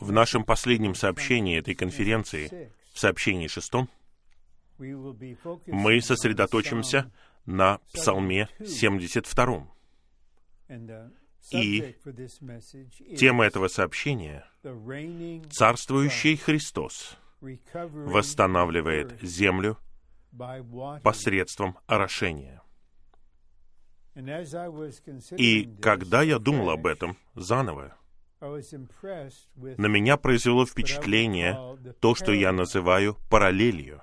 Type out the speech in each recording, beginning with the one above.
В нашем последнем сообщении этой конференции, в сообщении шестом, мы сосредоточимся на Псалме 72. И тема этого сообщения — «Царствующий Христос восстанавливает землю посредством орошения». И когда я думал об этом заново, на меня произвело впечатление то, что я называю параллелью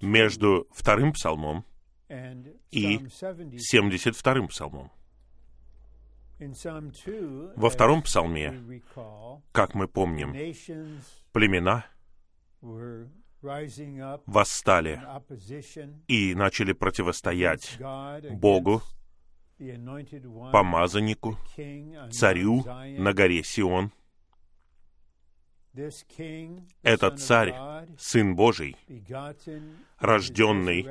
между вторым псалмом и 72-м псалмом. Во втором псалме, как мы помним, племена восстали и начали противостоять Богу, помазаннику, царю на горе Сион. Этот царь, Сын Божий, рожденный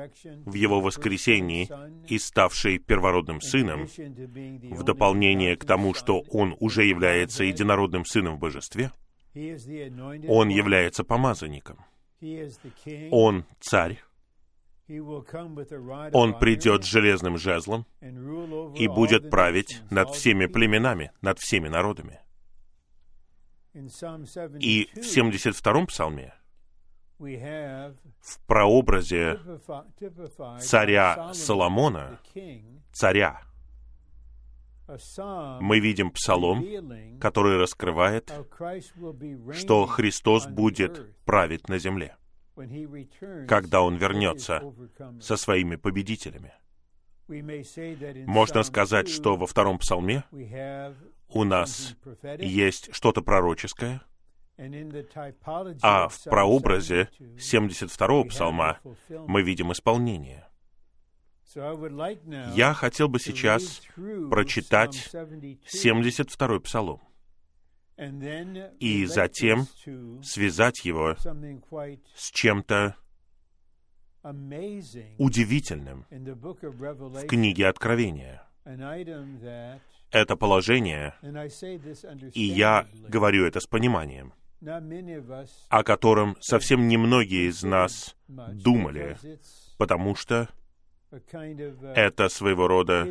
в Его воскресении и ставший первородным сыном, в дополнение к тому, что Он уже является единородным сыном в божестве, Он является помазанником. Он царь, он придет с железным жезлом и будет править над всеми племенами, над всеми народами. И в 72-м псалме, в прообразе царя Соломона, царя, мы видим псалом, который раскрывает, что Христос будет править на земле когда Он вернется со своими победителями. Можно сказать, что во втором псалме у нас есть что-то пророческое, а в прообразе 72-го псалма мы видим исполнение. Я хотел бы сейчас прочитать 72-й псалом и затем связать его с чем-то удивительным в книге Откровения. Это положение, и я говорю это с пониманием, о котором совсем немногие из нас думали, потому что это своего рода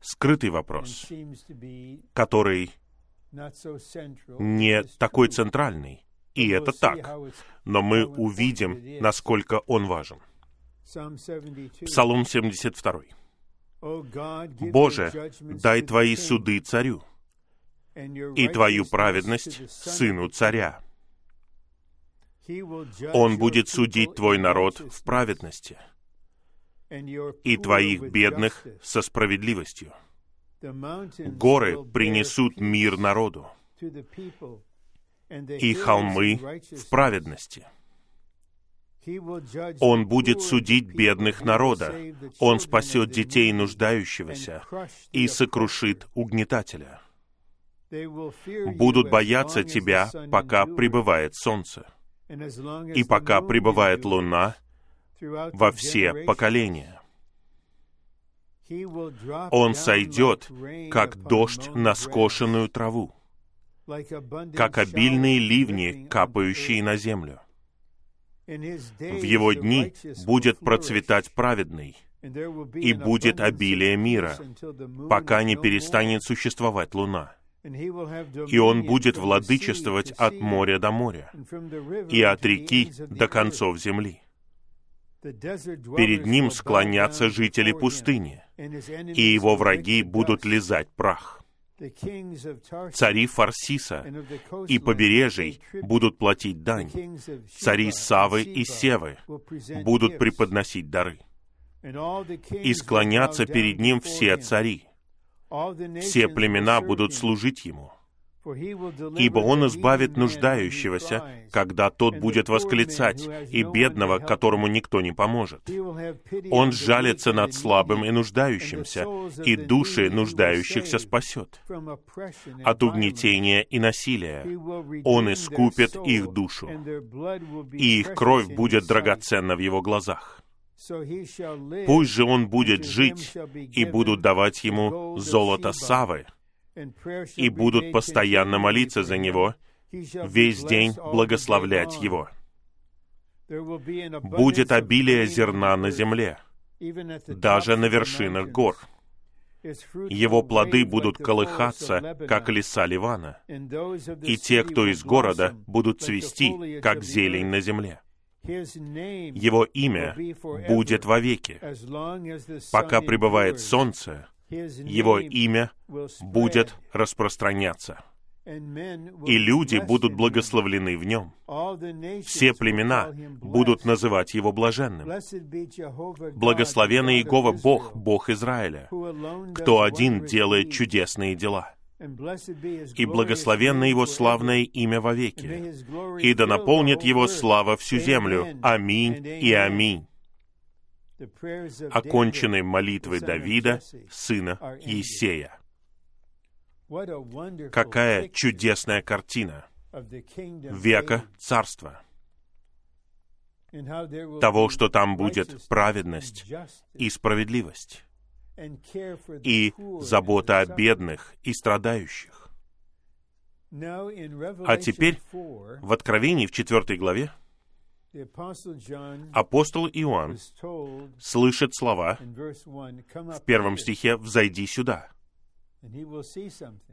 скрытый вопрос, который не такой центральный. И это так. Но мы увидим, насколько он важен. Псалом 72. «Боже, дай Твои суды царю, и Твою праведность сыну царя. Он будет судить Твой народ в праведности, и Твоих бедных со справедливостью горы принесут мир народу, и холмы в праведности. Он будет судить бедных народа, Он спасет детей нуждающегося и сокрушит угнетателя. Будут бояться Тебя, пока пребывает солнце, и пока пребывает луна во все поколения. Он сойдет, как дождь на скошенную траву, как обильные ливни, капающие на землю. В его дни будет процветать праведный, и будет обилие мира, пока не перестанет существовать луна. И он будет владычествовать от моря до моря, и от реки до концов земли. Перед ним склонятся жители пустыни, и его враги будут лизать прах. Цари Фарсиса и побережий будут платить дань. Цари Савы и Севы будут преподносить дары. И склонятся перед ним все цари. Все племена будут служить ему ибо Он избавит нуждающегося, когда тот будет восклицать, и бедного, которому никто не поможет. Он жалится над слабым и нуждающимся, и души нуждающихся спасет. От угнетения и насилия Он искупит их душу, и их кровь будет драгоценна в Его глазах. Пусть же он будет жить, и будут давать ему золото Савы, и будут постоянно молиться за него, весь день благословлять его. Будет обилие зерна на земле, даже на вершинах гор. Его плоды будут колыхаться, как леса Ливана, и те, кто из города, будут цвести, как зелень на земле. Его имя будет вовеки. Пока пребывает солнце, его имя будет распространяться и люди будут благословлены в нем. Все племена будут называть его блаженным. Благословенный Иегова Бог, Бог Израиля, кто один делает чудесные дела. И благословенно Его славное имя вовеки, и да наполнит Его слава всю землю. Аминь и аминь. Окончены молитвы Давида, сына Есея. Какая чудесная картина века царства. Того, что там будет праведность и справедливость, и забота о бедных и страдающих. А теперь в Откровении в четвертой главе апостол Иоанн слышит слова в первом стихе «Взойди сюда».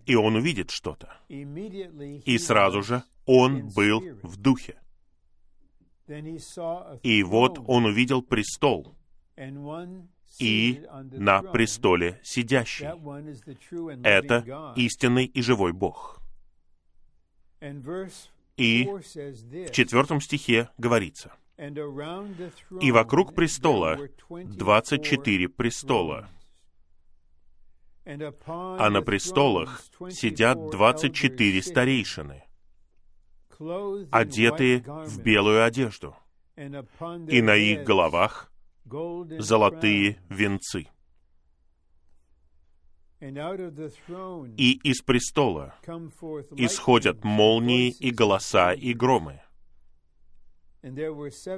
И он увидит что-то. И сразу же он был в духе. И вот он увидел престол, и на престоле сидящий. Это истинный и живой Бог. И в четвертом стихе говорится, «И вокруг престола двадцать четыре престола, а на престолах сидят двадцать четыре старейшины, одетые в белую одежду, и на их головах золотые венцы. И из престола исходят молнии и голоса и громы.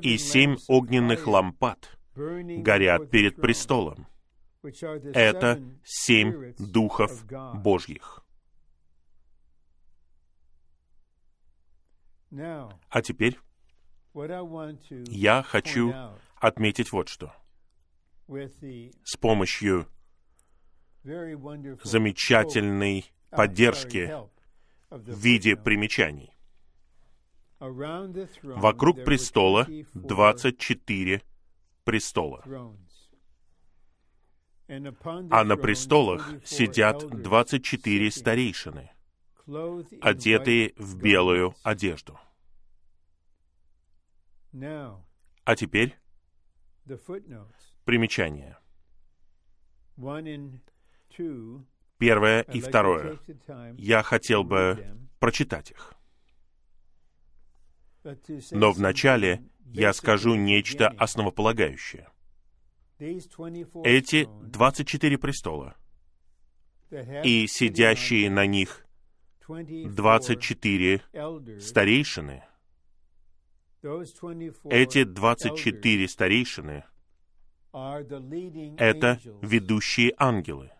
И семь огненных лампад горят перед престолом. Это семь духов Божьих. А теперь я хочу отметить вот что. С помощью замечательной поддержки в виде примечаний. Вокруг престола 24 престола а на престолах сидят двадцать четыре старейшины, одетые в белую одежду. А теперь примечание. Первое и второе. Я хотел бы прочитать их. Но вначале я скажу нечто основополагающее — эти 24 престола и сидящие на них 24 старейшины, эти 24 старейшины — это ведущие ангелы,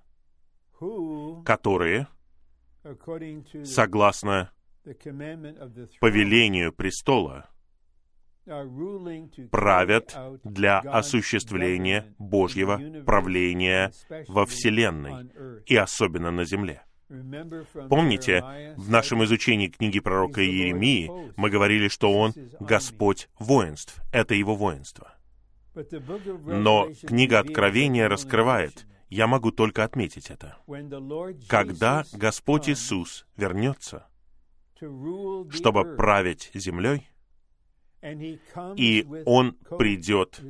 которые, согласно повелению престола, правят для осуществления Божьего правления во Вселенной и особенно на земле. Помните, в нашем изучении книги пророка Иеремии мы говорили, что он Господь воинств. Это его воинство. Но книга Откровения раскрывает, я могу только отметить это, когда Господь Иисус вернется, чтобы править землей, и Он придет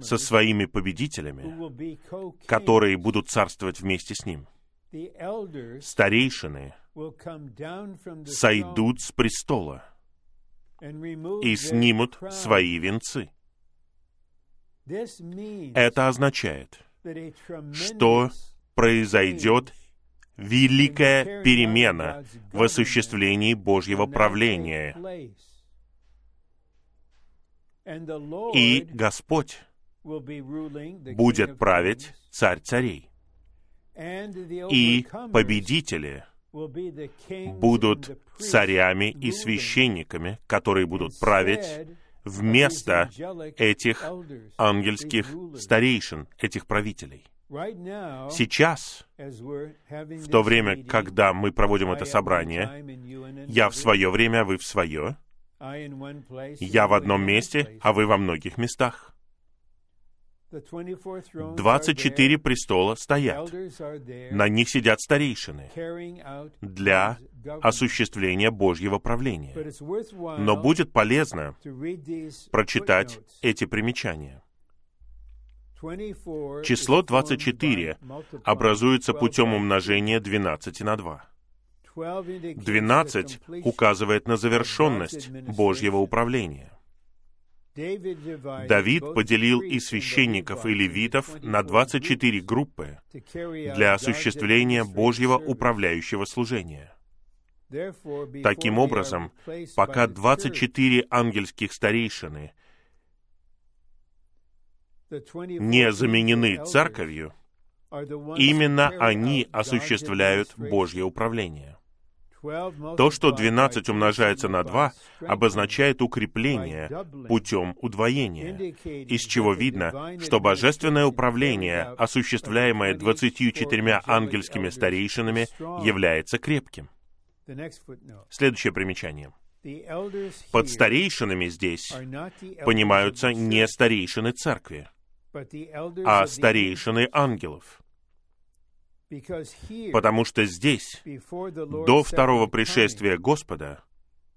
со своими победителями, которые будут царствовать вместе с Ним. Старейшины сойдут с престола и снимут свои венцы. Это означает, что произойдет великая перемена в осуществлении Божьего правления и Господь будет править царь царей. и победители будут царями и священниками, которые будут править вместо этих ангельских старейшин, этих правителей. Сейчас, в то время, когда мы проводим это собрание, я в свое время, вы в свое, я в одном месте, а вы во многих местах. 24 престола стоят. На них сидят старейшины для осуществления Божьего правления. Но будет полезно прочитать эти примечания. Число 24 образуется путем умножения 12 на 2. 12 указывает на завершенность Божьего управления. Давид поделил и священников, и левитов на 24 группы для осуществления Божьего управляющего служения. Таким образом, пока 24 ангельских старейшины не заменены церковью, именно они осуществляют Божье управление. То, что 12 умножается на 2, обозначает укрепление путем удвоения, из чего видно, что божественное управление, осуществляемое 24 ангельскими старейшинами, является крепким. Следующее примечание. Под старейшинами здесь понимаются не старейшины церкви, а старейшины ангелов. Потому что здесь, до второго пришествия Господа,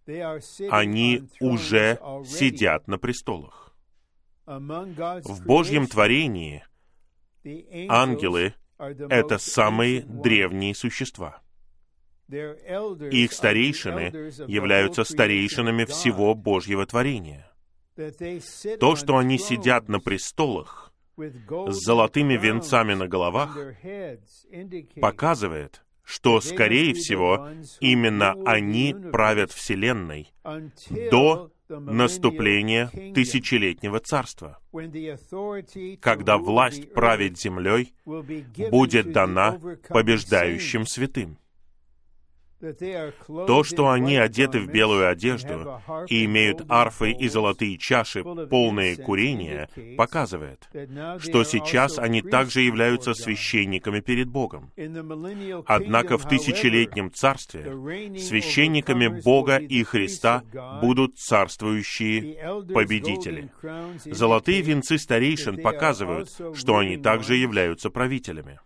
они уже сидят на престолах. В Божьем творении ангелы — это самые древние существа. Их старейшины являются старейшинами всего Божьего творения. То, что они сидят на престолах, с золотыми венцами на головах показывает, что, скорее всего, именно они правят Вселенной до наступления тысячелетнего царства, когда власть править землей будет дана побеждающим святым. То, что они одеты в белую одежду и имеют арфы и золотые чаши, полные курения, показывает, что сейчас они также являются священниками перед Богом. Однако в тысячелетнем царстве священниками Бога и Христа будут царствующие победители. Золотые венцы старейшин показывают, что они также являются правителями.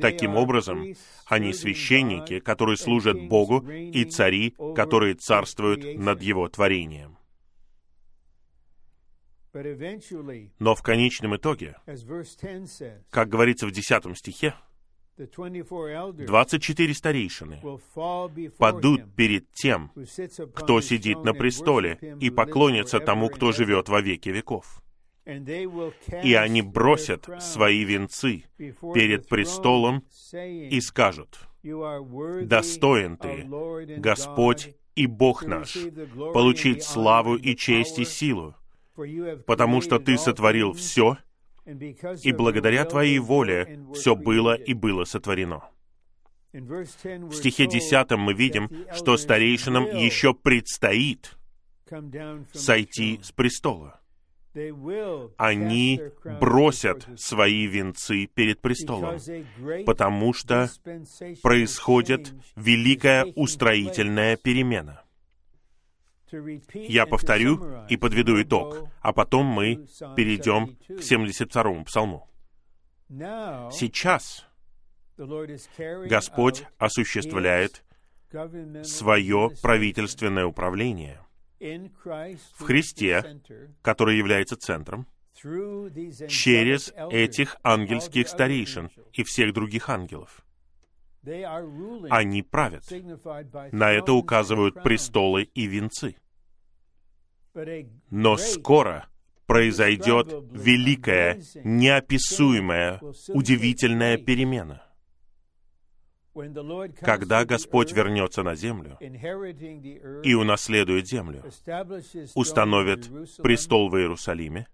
Таким образом, они священники, которые служат Богу, и цари, которые царствуют над Его творением. Но в конечном итоге, как говорится в 10 стихе, 24 старейшины падут перед тем, кто сидит на престоле, и поклонятся тому, кто живет во веки веков и они бросят свои венцы перед престолом и скажут, «Достоин Ты, Господь и Бог наш, получить славу и честь и силу, потому что Ты сотворил все, и благодаря Твоей воле все было и было сотворено». В стихе 10 мы видим, что старейшинам еще предстоит сойти с престола они бросят свои венцы перед престолом, потому что происходит великая устроительная перемена. Я повторю и подведу итог, а потом мы перейдем к 72-му псалму. Сейчас Господь осуществляет свое правительственное управление — в Христе, который является центром, через этих ангельских старейшин и всех других ангелов. Они правят. На это указывают престолы и венцы. Но скоро произойдет великая, неописуемая, удивительная перемена — когда Господь вернется на землю и унаследует землю, установит престол в Иерусалиме,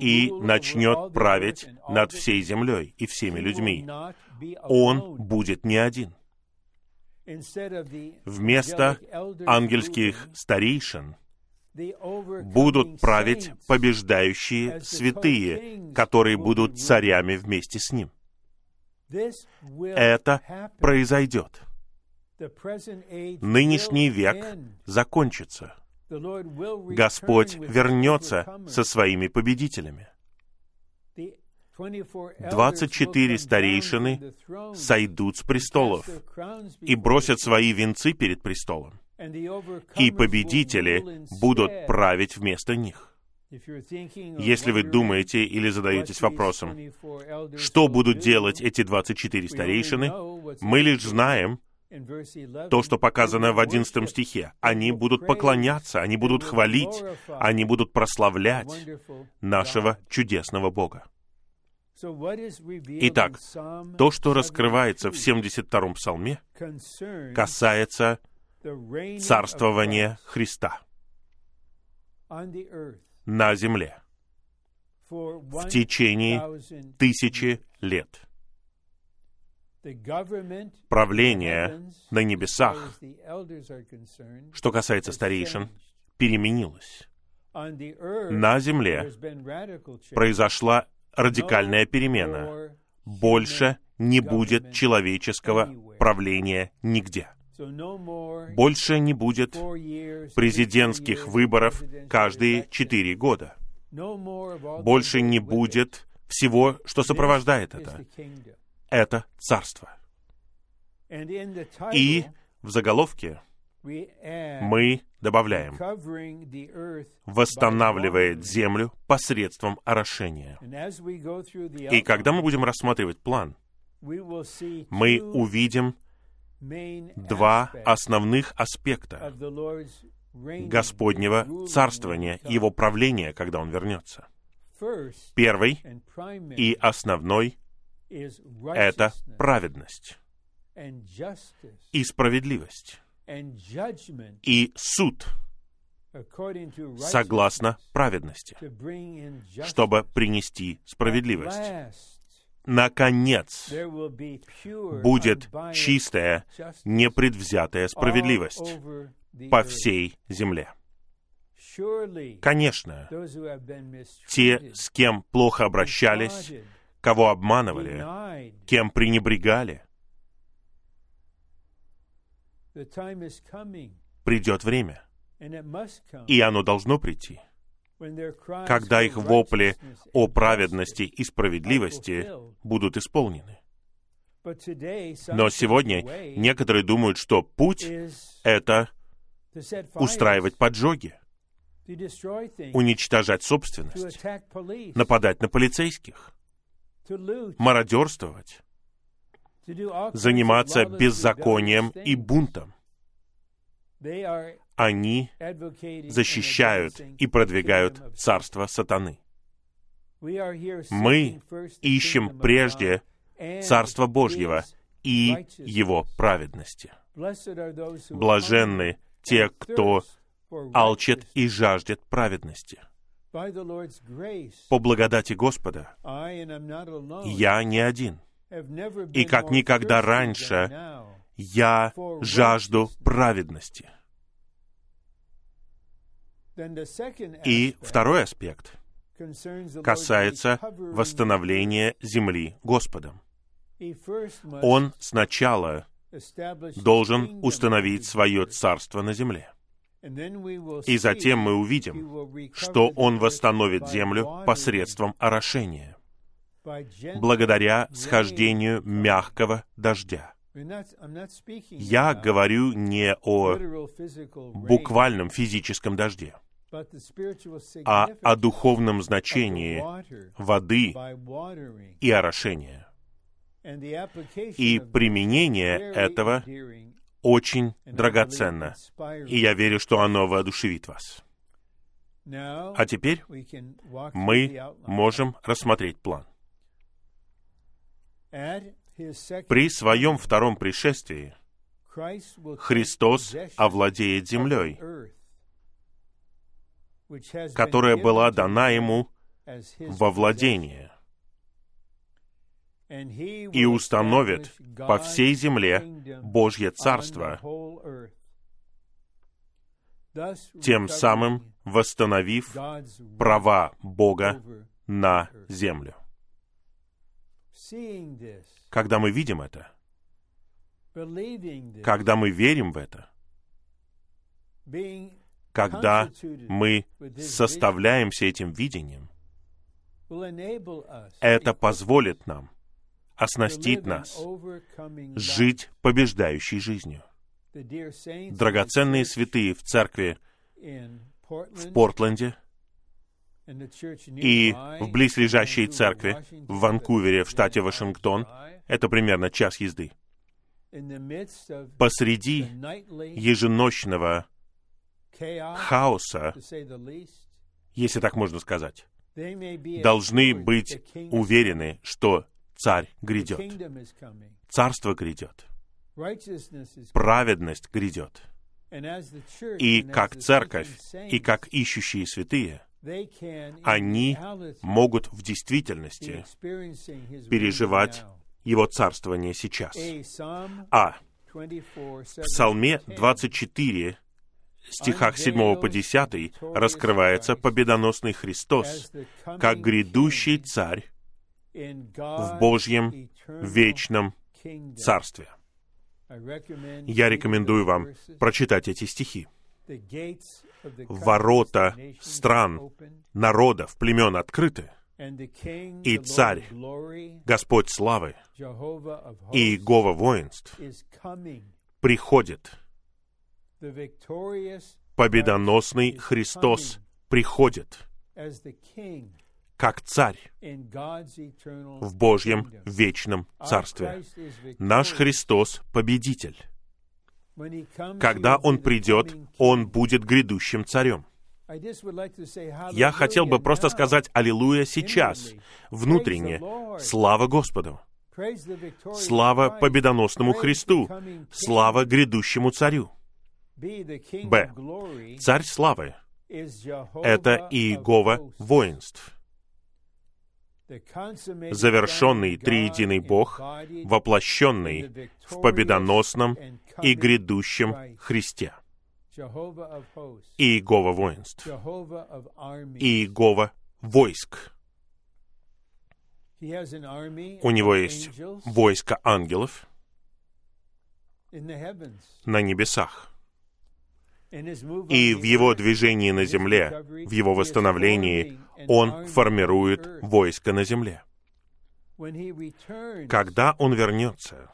и начнет править над всей землей и всеми людьми. Он будет не один. Вместо ангельских старейшин будут править побеждающие святые, которые будут царями вместе с ним. Это произойдет. Нынешний век закончится. Господь вернется со своими победителями. 24 старейшины сойдут с престолов и бросят свои венцы перед престолом, и победители будут править вместо них. Если вы думаете или задаетесь вопросом, что будут делать эти 24 старейшины, мы лишь знаем, то, что показано в 11 стихе. Они будут поклоняться, они будут хвалить, они будут прославлять нашего чудесного Бога. Итак, то, что раскрывается в 72-м псалме, касается царствования Христа на земле в течение тысячи лет. Правление на небесах, что касается старейшин, переменилось. На земле произошла радикальная перемена. Больше не будет человеческого правления нигде. Больше не будет президентских выборов каждые четыре года. Больше не будет всего, что сопровождает это. Это царство. И в заголовке мы добавляем, восстанавливает землю посредством орошения. И когда мы будем рассматривать план, мы увидим два основных аспекта Господнего царствования, Его правления, когда Он вернется. Первый и основной — это праведность и справедливость и суд согласно праведности, чтобы принести справедливость. Наконец, будет чистая, непредвзятая справедливость по всей земле. Конечно, те, с кем плохо обращались, кого обманывали, кем пренебрегали, придет время, и оно должно прийти, когда их вопли о праведности и справедливости будут исполнены. Но сегодня некоторые думают, что путь — это устраивать поджоги, уничтожать собственность, нападать на полицейских, мародерствовать, заниматься беззаконием и бунтом. Они защищают и продвигают царство сатаны. Мы ищем прежде Царство Божьего и Его праведности. Блаженны те, кто алчит и жаждет праведности. По благодати Господа я не один — и как никогда раньше я жажду праведности. И второй аспект касается восстановления земли Господом. Он сначала должен установить свое царство на земле. И затем мы увидим, что Он восстановит землю посредством орошения благодаря схождению мягкого дождя. Я говорю не о буквальном физическом дожде, а о духовном значении воды и орошения. И применение этого очень драгоценно, и я верю, что оно воодушевит вас. А теперь мы можем рассмотреть план. При своем втором пришествии Христос овладеет землей, которая была дана ему во владение. И установит по всей земле Божье Царство, тем самым восстановив права Бога на землю. Когда мы видим это, когда мы верим в это, когда мы составляемся этим видением, это позволит нам, оснастит нас жить побеждающей жизнью. Драгоценные святые в церкви в Портленде и в близлежащей церкви в Ванкувере, в штате Вашингтон, это примерно час езды. Посреди еженочного хаоса, если так можно сказать, должны быть уверены, что царь грядет. Царство грядет. Праведность грядет. И как церковь, и как ищущие святые, они могут в действительности переживать его царствование сейчас. А. В Псалме 24, стихах 7 по 10 раскрывается победоносный Христос как грядущий царь в Божьем вечном Царстве. Я рекомендую вам прочитать эти стихи. Ворота стран, народов, племен открыты, и Царь, Господь славы и Иегова воинств приходит. Победоносный Христос приходит как царь в Божьем вечном Царстве. Наш Христос — победитель. Когда Он придет, Он будет грядущим царем. Я хотел бы просто сказать «Аллилуйя» сейчас, внутренне. Слава Господу! Слава победоносному Христу! Слава грядущему царю! Б. Царь славы — это Иегова воинств — завершенный триединый Бог, воплощенный в победоносном и грядущем Христе. Иегова воинств. Иегова войск. У него есть войско ангелов на небесах. И в его движении на земле, в его восстановлении, он формирует войско на земле. Когда он вернется,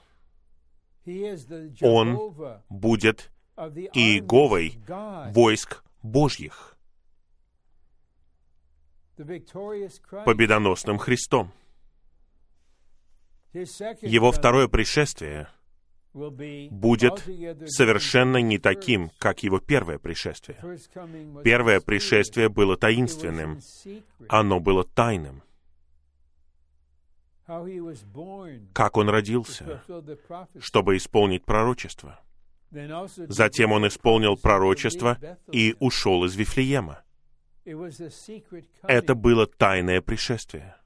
он будет Иеговой войск Божьих, победоносным Христом. Его второе пришествие — будет совершенно не таким, как его первое пришествие. Первое пришествие было таинственным, оно было тайным. Как он родился, чтобы исполнить пророчество. Затем он исполнил пророчество и ушел из Вифлеема. Это было тайное пришествие.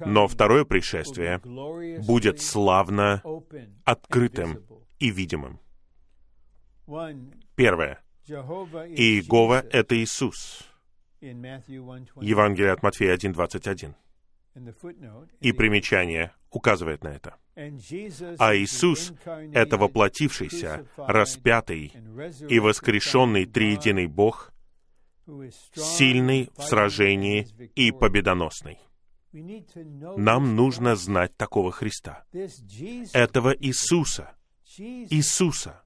Но второе пришествие будет славно открытым и видимым. Первое. Иегова — это Иисус. Евангелие от Матфея 1.21. И примечание указывает на это. А Иисус — это воплотившийся, распятый и воскрешенный триединый Бог, сильный в сражении и победоносный. Нам нужно знать такого Христа, этого Иисуса, Иисуса.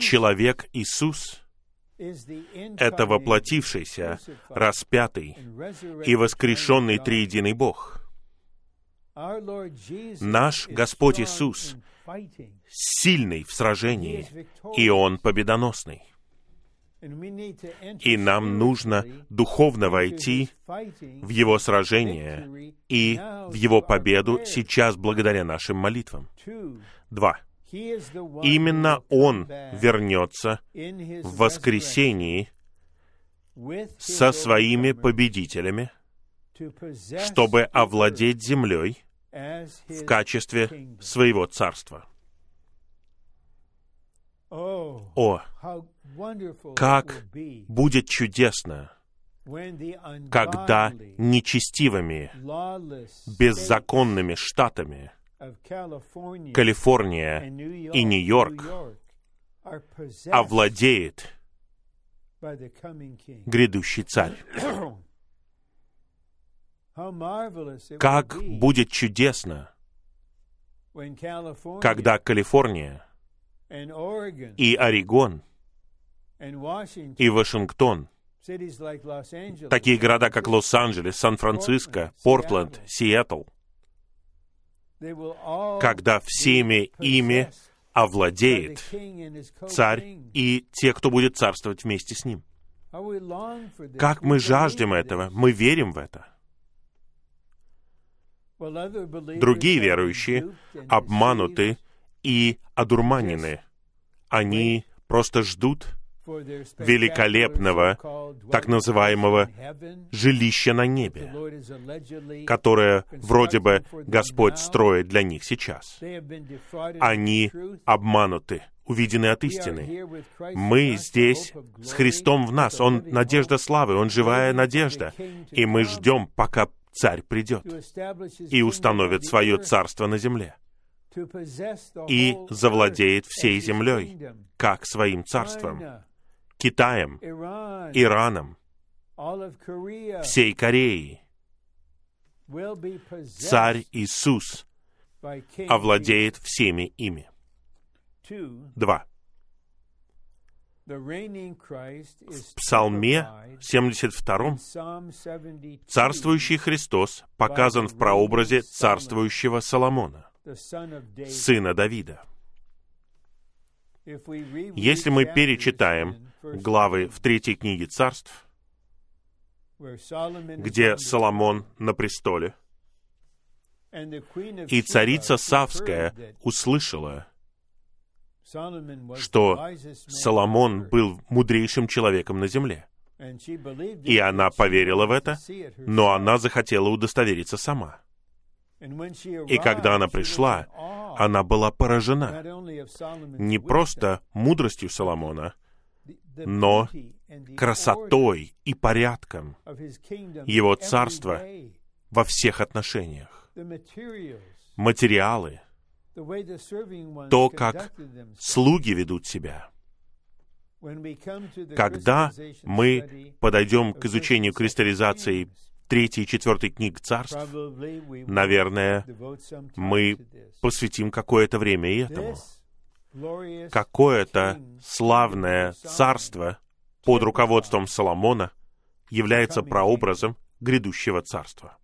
Человек Иисус — это воплотившийся, распятый и воскрешенный триединый Бог. Наш Господь Иисус сильный в сражении, и Он победоносный. И нам нужно духовно войти в Его сражение и в Его победу сейчас благодаря нашим молитвам. Два. Именно Он вернется в воскресении со своими победителями, чтобы овладеть землей в качестве своего царства. О, как будет чудесно, когда нечестивыми, беззаконными штатами Калифорния и Нью-Йорк овладеет грядущий царь. Как будет чудесно, когда Калифорния и Орегон и Вашингтон, такие города, как Лос-Анджелес, Сан-Франциско, Портленд, Сиэтл, когда всеми ими овладеет царь и те, кто будет царствовать вместе с ним. Как мы жаждем этого, мы верим в это. Другие верующие обмануты и одурманены. Они просто ждут великолепного, так называемого жилища на небе, которое вроде бы Господь строит для них сейчас. Они обмануты, увидены от истины. Мы здесь с Христом в нас. Он надежда славы, Он живая надежда. И мы ждем, пока Царь придет и установит свое царство на земле и завладеет всей землей, как своим царством, Китаем, Ираном, всей Кореей. Царь Иисус овладеет всеми ими. Два. В Псалме 72 царствующий Христос показан в прообразе царствующего Соломона, сына Давида. Если мы перечитаем главы в третьей книге царств, где Соломон на престоле, и царица Савская услышала, что Соломон был мудрейшим человеком на земле. И она поверила в это, но она захотела удостовериться сама. И когда она пришла, она была поражена не просто мудростью Соломона, но красотой и порядком его царства во всех отношениях. Материалы, то, как слуги ведут себя. Когда мы подойдем к изучению кристаллизации третьей и четвертой книг царств, наверное, мы посвятим какое-то время и этому. Какое-то славное царство под руководством Соломона является прообразом грядущего царства.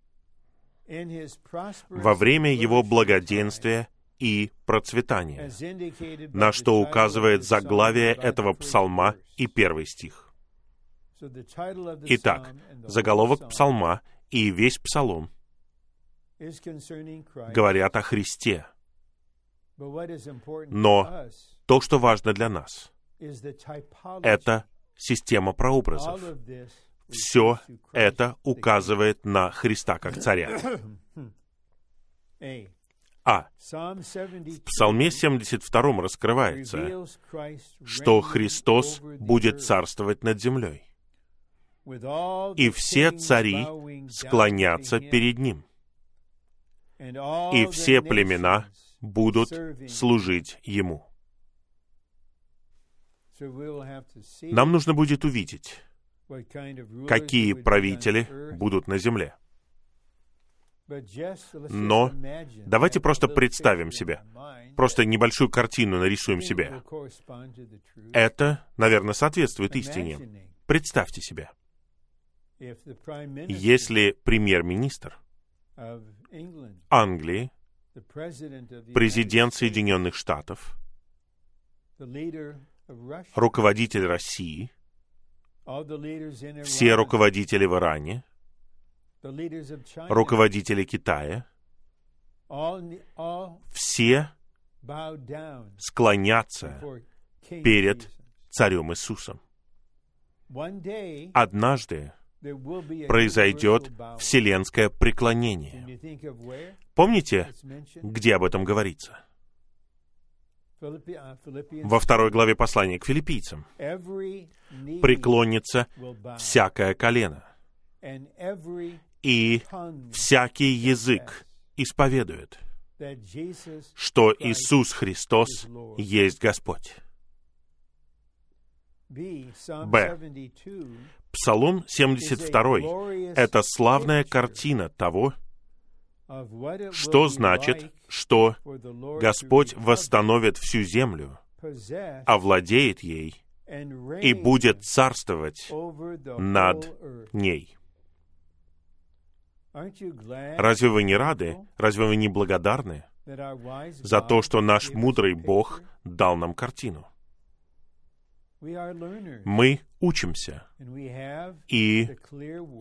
Во время его благоденствия и процветания, на что указывает заглавие этого псалма и первый стих. Итак, заголовок псалма и весь псалом говорят о Христе. Но то, что важно для нас, это система прообразов. Все это указывает на Христа как царя. А. В Псалме 72 раскрывается, что Христос будет царствовать над землей и все цари склонятся перед Ним, и все племена будут служить Ему. Нам нужно будет увидеть, какие правители будут на земле. Но давайте просто представим себе, просто небольшую картину нарисуем себе. Это, наверное, соответствует истине. Представьте себе. Если премьер-министр Англии, президент Соединенных Штатов, руководитель России, все руководители в Иране, руководители Китая, все склонятся перед царем Иисусом. однажды произойдет вселенское преклонение. Помните, где об этом говорится? Во второй главе послания к филиппийцам. «Преклонится всякое колено, и всякий язык исповедует, что Иисус Христос есть Господь». Б. Псалом 72 — это славная картина того, что значит, что Господь восстановит всю землю, овладеет ей и будет царствовать над ней. Разве вы не рады? Разве вы не благодарны за то, что наш мудрый Бог дал нам картину? Мы учимся, и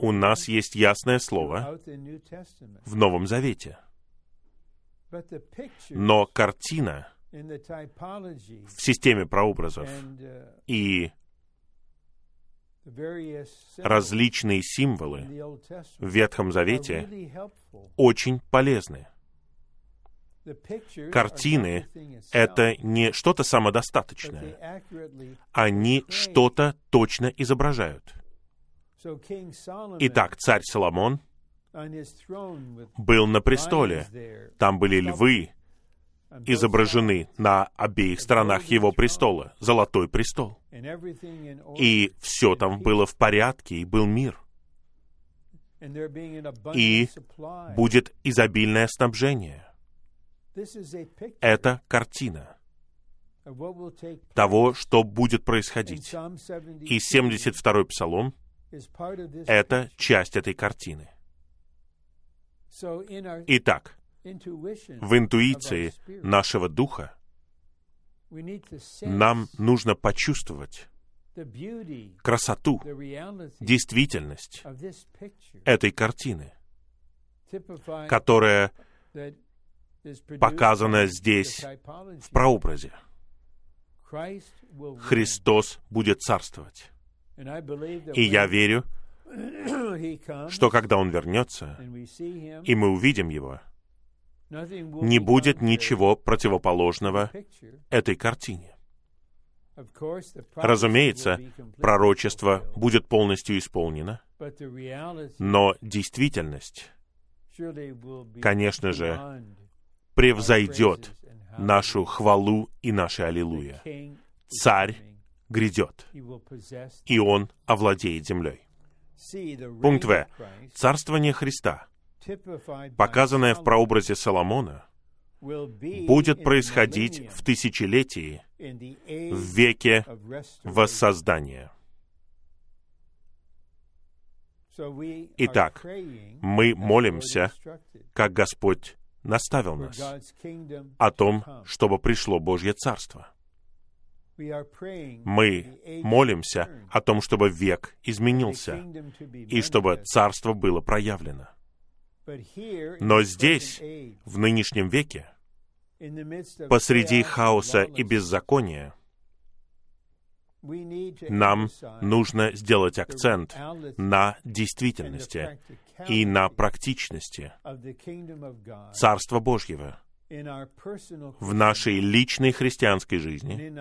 у нас есть ясное слово в Новом Завете. Но картина в системе прообразов и различные символы в Ветхом Завете очень полезны. Картины — это не что-то самодостаточное. Они что-то точно изображают. Итак, царь Соломон был на престоле. Там были львы, изображены на обеих сторонах его престола, золотой престол. И все там было в порядке, и был мир. И будет изобильное снабжение. Это картина того, что будет происходить. И 72-й псалом — это часть этой картины. Итак, в интуиции нашего духа нам нужно почувствовать красоту, действительность этой картины, которая показано здесь в прообразе. Христос будет царствовать. И я верю, что когда Он вернется, и мы увидим Его, не будет ничего противоположного этой картине. Разумеется, пророчество будет полностью исполнено, но действительность, конечно же, превзойдет нашу хвалу и наше аллилуйя. Царь грядет, и он овладеет землей. Пункт В. Царствование Христа, показанное в прообразе Соломона, будет происходить в тысячелетии, в веке воссоздания. Итак, мы молимся, как Господь наставил нас о том, чтобы пришло Божье Царство. Мы молимся о том, чтобы век изменился и чтобы Царство было проявлено. Но здесь, в нынешнем веке, посреди хаоса и беззакония, нам нужно сделать акцент на действительности и на практичности Царства Божьего в нашей личной христианской жизни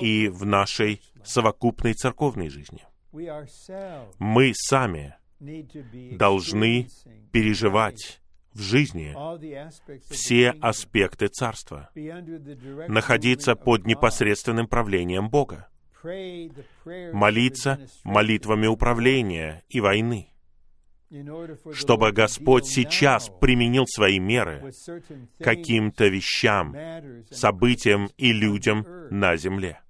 и в нашей совокупной церковной жизни. Мы сами должны переживать в жизни все аспекты Царства, находиться под непосредственным правлением Бога, молиться молитвами управления и войны, чтобы Господь сейчас применил свои меры каким-то вещам, событиям и людям на земле.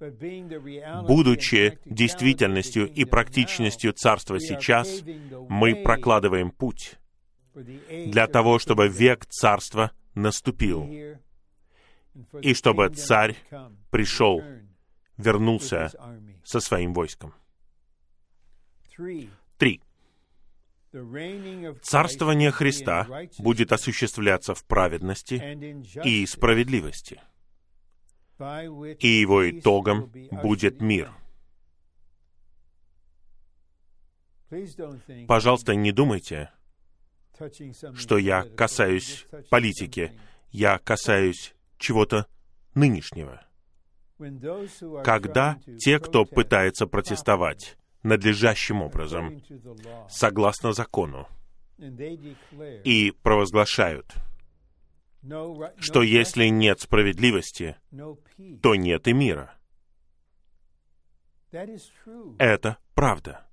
Будучи действительностью и практичностью Царства сейчас, мы прокладываем путь для того, чтобы век Царства наступил, и чтобы Царь пришел, вернулся со своим войском. Три. Царствование Христа будет осуществляться в праведности и справедливости, и его итогом будет мир. Пожалуйста, не думайте, что я касаюсь политики, я касаюсь чего-то нынешнего. Когда те, кто пытается протестовать надлежащим образом, согласно закону, и провозглашают, что если нет справедливости, то нет и мира. Это правда.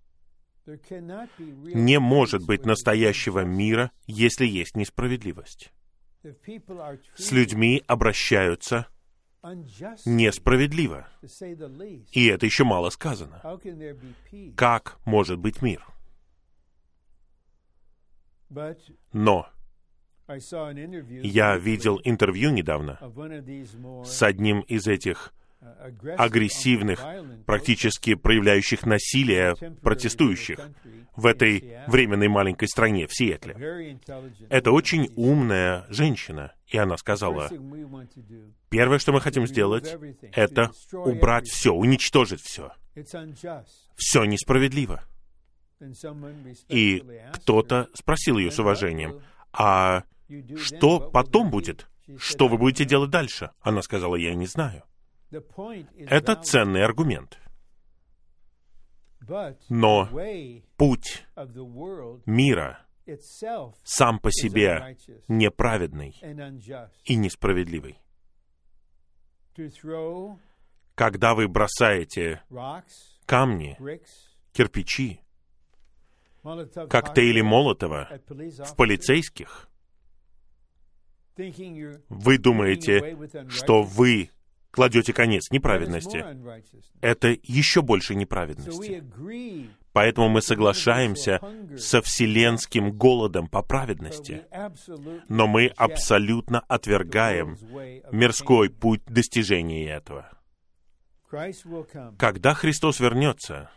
Не может быть настоящего мира, если есть несправедливость. С людьми обращаются несправедливо. И это еще мало сказано. Как может быть мир? Но я видел интервью недавно с одним из этих агрессивных, практически проявляющих насилие протестующих в этой временной маленькой стране, в Сиэтле. Это очень умная женщина, и она сказала, первое, что мы хотим сделать, это убрать все, уничтожить все. Все несправедливо. И кто-то спросил ее с уважением, а что потом будет? Что вы будете делать дальше? Она сказала, я не знаю. Это ценный аргумент. Но путь мира сам по себе неправедный и несправедливый. Когда вы бросаете камни, кирпичи, коктейли Молотова в полицейских, вы думаете, что вы кладете конец неправедности. Это еще больше неправедности. Поэтому мы соглашаемся со вселенским голодом по праведности. Но мы абсолютно отвергаем мирской путь достижения этого. Когда Христос вернется,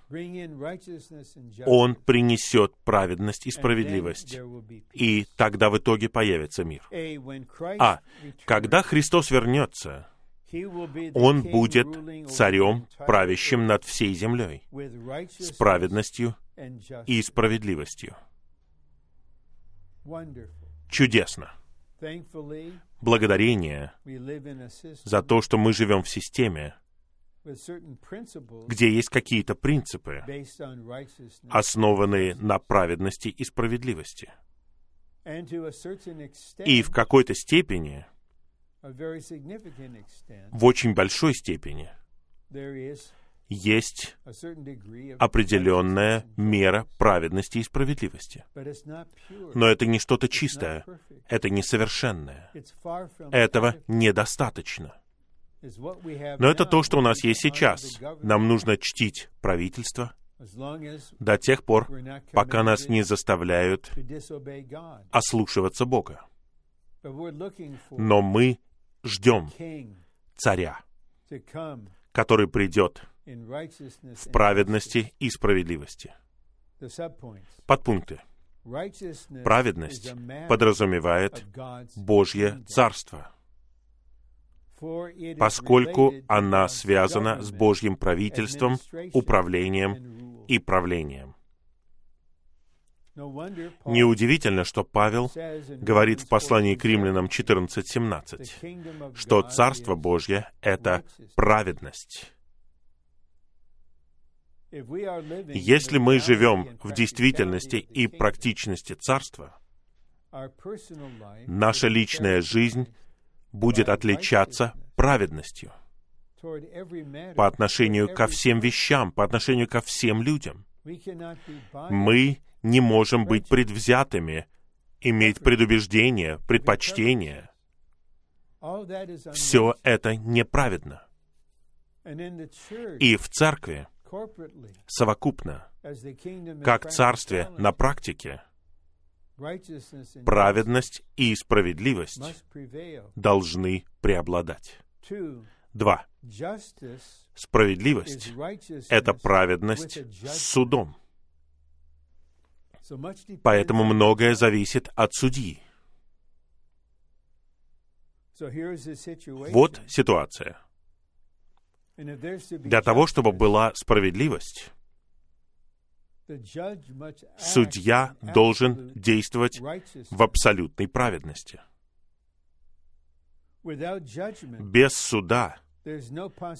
Он принесет праведность и справедливость, и тогда в итоге появится мир. А когда Христос вернется, он будет царем, правящим над всей землей, с праведностью и справедливостью. Чудесно. Благодарение за то, что мы живем в системе, где есть какие-то принципы, основанные на праведности и справедливости. И в какой-то степени в очень большой степени есть определенная мера праведности и справедливости. Но это не что-то чистое, это несовершенное. Этого недостаточно. Но это то, что у нас есть сейчас. Нам нужно чтить правительство до тех пор, пока нас не заставляют ослушиваться Бога. Но мы ждем царя, который придет в праведности и справедливости. Подпункты. Праведность подразумевает Божье Царство, поскольку она связана с Божьим правительством, управлением и правлением. Неудивительно, что Павел говорит в послании к римлянам 14.17, что Царство Божье — это праведность. Если мы живем в действительности и практичности Царства, наша личная жизнь будет отличаться праведностью по отношению ко всем вещам, по отношению ко всем людям. Мы не можем быть предвзятыми, иметь предубеждения, предпочтения. Все это неправедно. И в церкви совокупно, как царстве на практике, праведность и справедливость должны преобладать. Два. Справедливость — это праведность с судом. Поэтому многое зависит от судьи. Вот ситуация. Для того, чтобы была справедливость, Судья должен действовать в абсолютной праведности. Без суда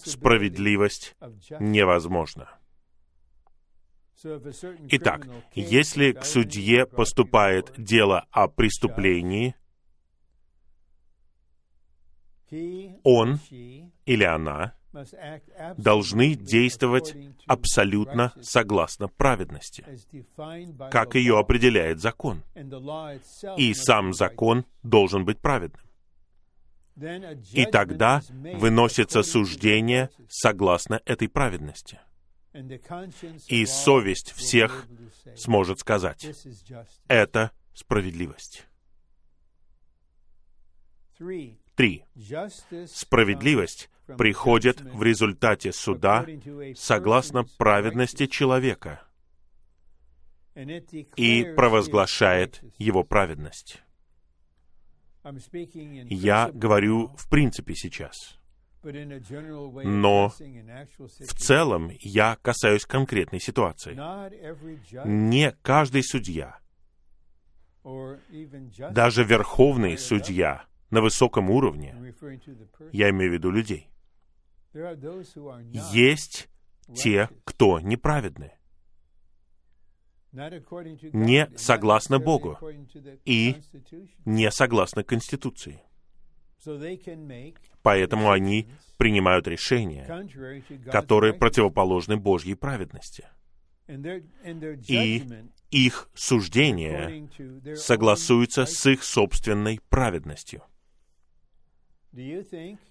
справедливость невозможна. Итак, если к судье поступает дело о преступлении, он или она должны действовать абсолютно согласно праведности, как ее определяет закон. И сам закон должен быть праведным. И тогда выносится суждение согласно этой праведности. И совесть всех сможет сказать, это справедливость. Три. Справедливость приходит в результате суда согласно праведности человека и провозглашает его праведность. Я говорю в принципе сейчас. Но в целом я касаюсь конкретной ситуации. Не каждый судья, даже верховный судья на высоком уровне, я имею в виду людей, есть те, кто неправедны, не согласно Богу и не согласно Конституции. Поэтому они принимают решения, которые противоположны Божьей праведности. И их суждения согласуются с их собственной праведностью.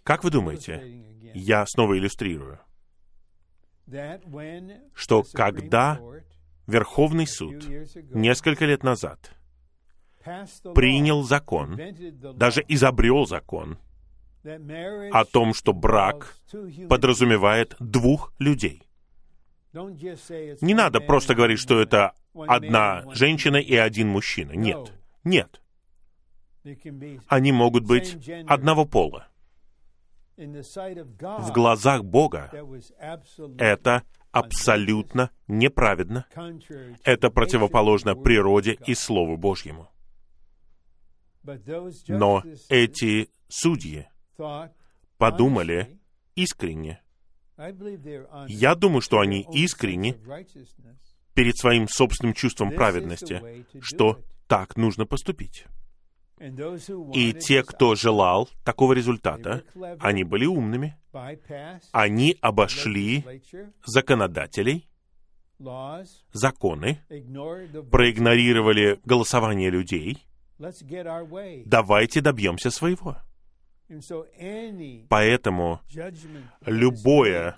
Как вы думаете, я снова иллюстрирую, что когда Верховный суд несколько лет назад принял закон, даже изобрел закон о том, что брак подразумевает двух людей. Не надо просто говорить, что это одна женщина и один мужчина. Нет, нет. Они могут быть одного пола. В глазах Бога это абсолютно неправедно. Это противоположно природе и Слову Божьему. Но эти судьи подумали искренне. Я думаю, что они искренне перед своим собственным чувством праведности, что так нужно поступить. И те, кто желал такого результата, они были умными. Они обошли законодателей, законы, проигнорировали голосование людей. Давайте добьемся своего. Поэтому любое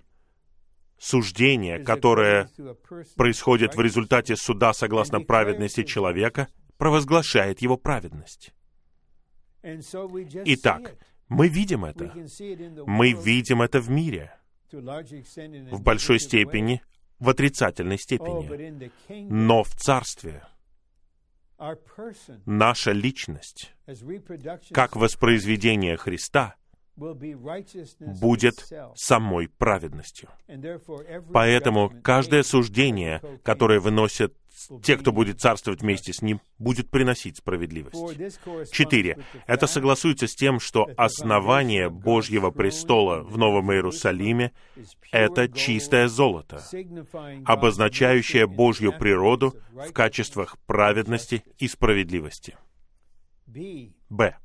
суждение, которое происходит в результате суда согласно праведности человека, провозглашает его праведность. Итак, мы видим это. Мы видим это в мире. В большой степени, в отрицательной степени. Но в Царстве наша личность, как воспроизведение Христа, будет самой праведностью. Поэтому каждое суждение, которое выносят те, кто будет царствовать вместе с ним, будет приносить справедливость. Четыре. Это согласуется с тем, что основание Божьего престола в Новом Иерусалиме — это чистое золото, обозначающее Божью природу в качествах праведности и справедливости. Б.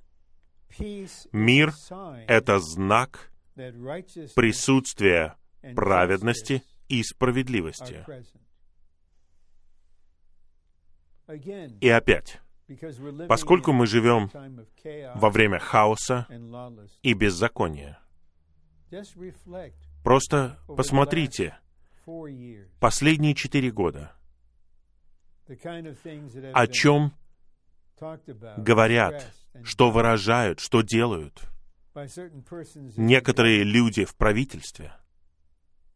Мир — это знак присутствия праведности и справедливости. И опять, поскольку мы живем во время хаоса и беззакония, просто посмотрите последние четыре года, о чем говорят, что выражают, что делают некоторые люди в правительстве,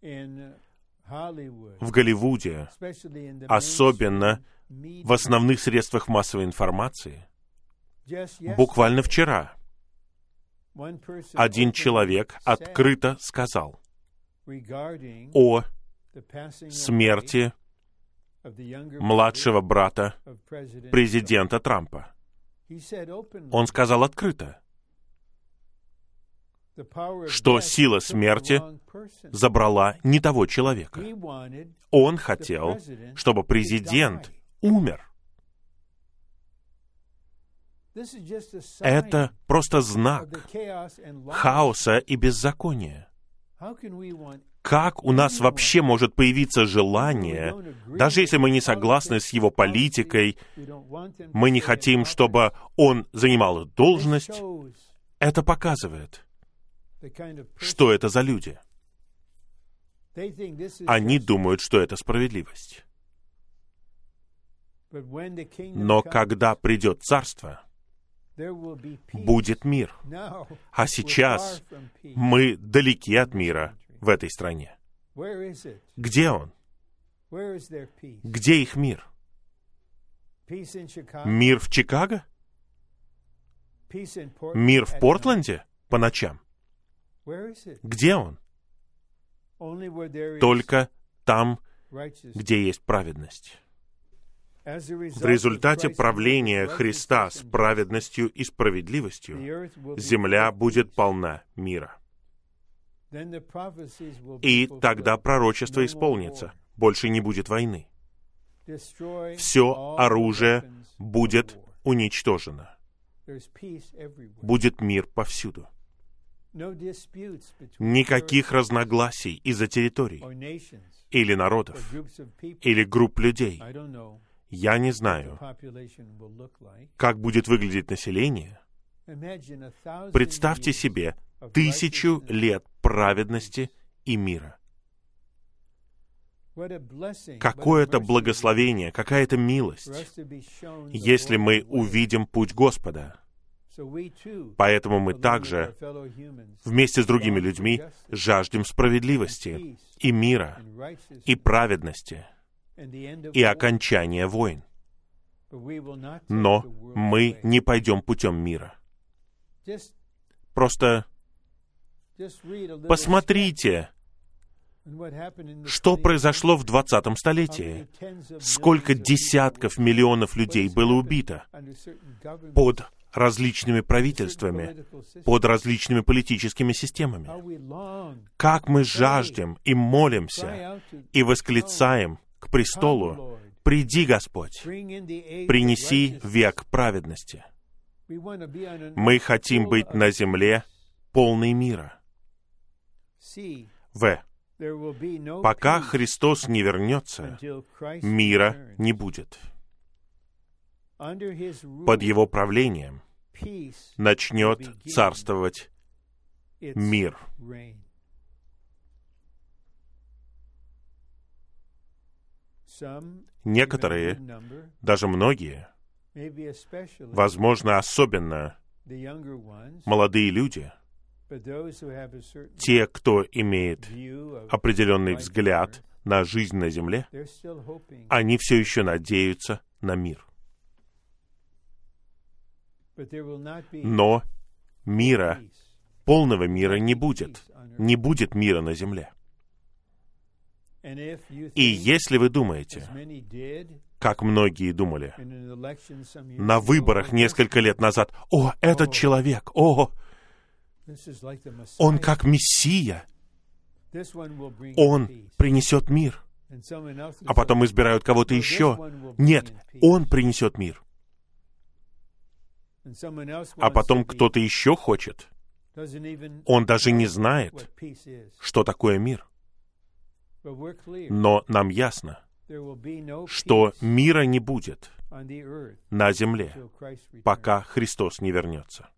в Голливуде, особенно в основных средствах массовой информации. Буквально вчера один человек открыто сказал о смерти младшего брата президента Трампа. Он сказал открыто, что сила смерти забрала не того человека. Он хотел, чтобы президент умер. Это просто знак хаоса и беззакония. Как у нас вообще может появиться желание, даже если мы не согласны с его политикой, мы не хотим, чтобы он занимал должность, это показывает, что это за люди. Они думают, что это справедливость. Но когда придет царство, будет мир. А сейчас мы далеки от мира в этой стране. Где он? Где их мир? Мир в Чикаго? Мир в Портленде по ночам? Где он? Только там, где есть праведность. В результате правления Христа с праведностью и справедливостью земля будет полна мира. И тогда пророчество исполнится. Больше не будет войны. Все оружие будет уничтожено. Будет мир повсюду. Никаких разногласий из-за территорий или народов или групп людей. Я не знаю, как будет выглядеть население. Представьте себе тысячу лет праведности и мира. Какое это благословение, какая это милость, если мы увидим путь Господа. Поэтому мы также вместе с другими людьми жаждем справедливости и мира и праведности – и окончание войн. Но мы не пойдем путем мира. Просто посмотрите, что произошло в 20-м столетии. Сколько десятков миллионов людей было убито под различными правительствами, под различными политическими системами. Как мы жаждем и молимся и восклицаем к престолу, «Приди, Господь, принеси век праведности». Мы хотим быть на земле полной мира. В. Пока Христос не вернется, мира не будет. Под Его правлением начнет царствовать мир. Некоторые, даже многие, возможно, особенно молодые люди, те, кто имеет определенный взгляд на жизнь на Земле, они все еще надеются на мир. Но мира, полного мира не будет. Не будет мира на Земле. И если вы думаете, как многие думали, на выборах несколько лет назад, «О, этот человек, о, он как Мессия, он принесет мир», а потом избирают кого-то еще. Нет, он принесет мир. А потом кто-то еще хочет. Он даже не знает, что такое мир. Но нам ясно, что мира не будет на земле, пока Христос не вернется.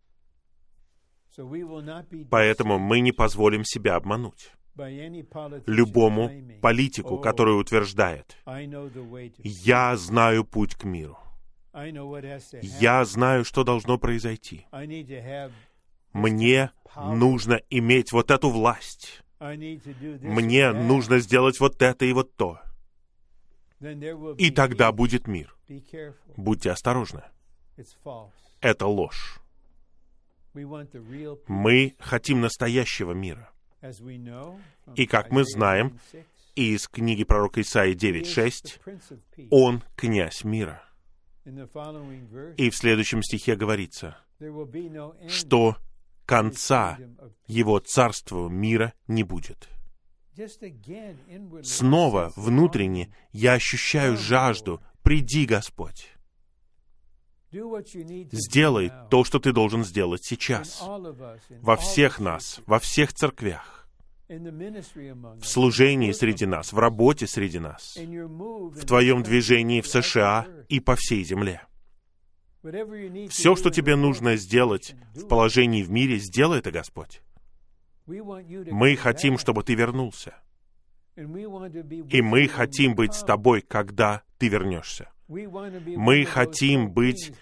Поэтому мы не позволим себя обмануть любому политику, который утверждает, «Я знаю путь к миру. Я знаю, что должно произойти. Мне нужно иметь вот эту власть мне нужно сделать вот это и вот то. И тогда будет мир. Будьте осторожны. Это ложь. Мы хотим настоящего мира. И как мы знаем, из книги пророка Исаии 9.6, «Он князь мира». И в следующем стихе говорится, что конца его царства мира не будет. Снова внутренне я ощущаю жажду. Приди, Господь. Сделай то, что ты должен сделать сейчас. Во всех нас, во всех церквях, в служении среди нас, в работе среди нас, в твоем движении в США и по всей земле. Все, что тебе нужно сделать в положении в мире, сделай это, Господь. Мы хотим, чтобы ты вернулся. И мы хотим быть с тобой, когда ты вернешься. Мы хотим быть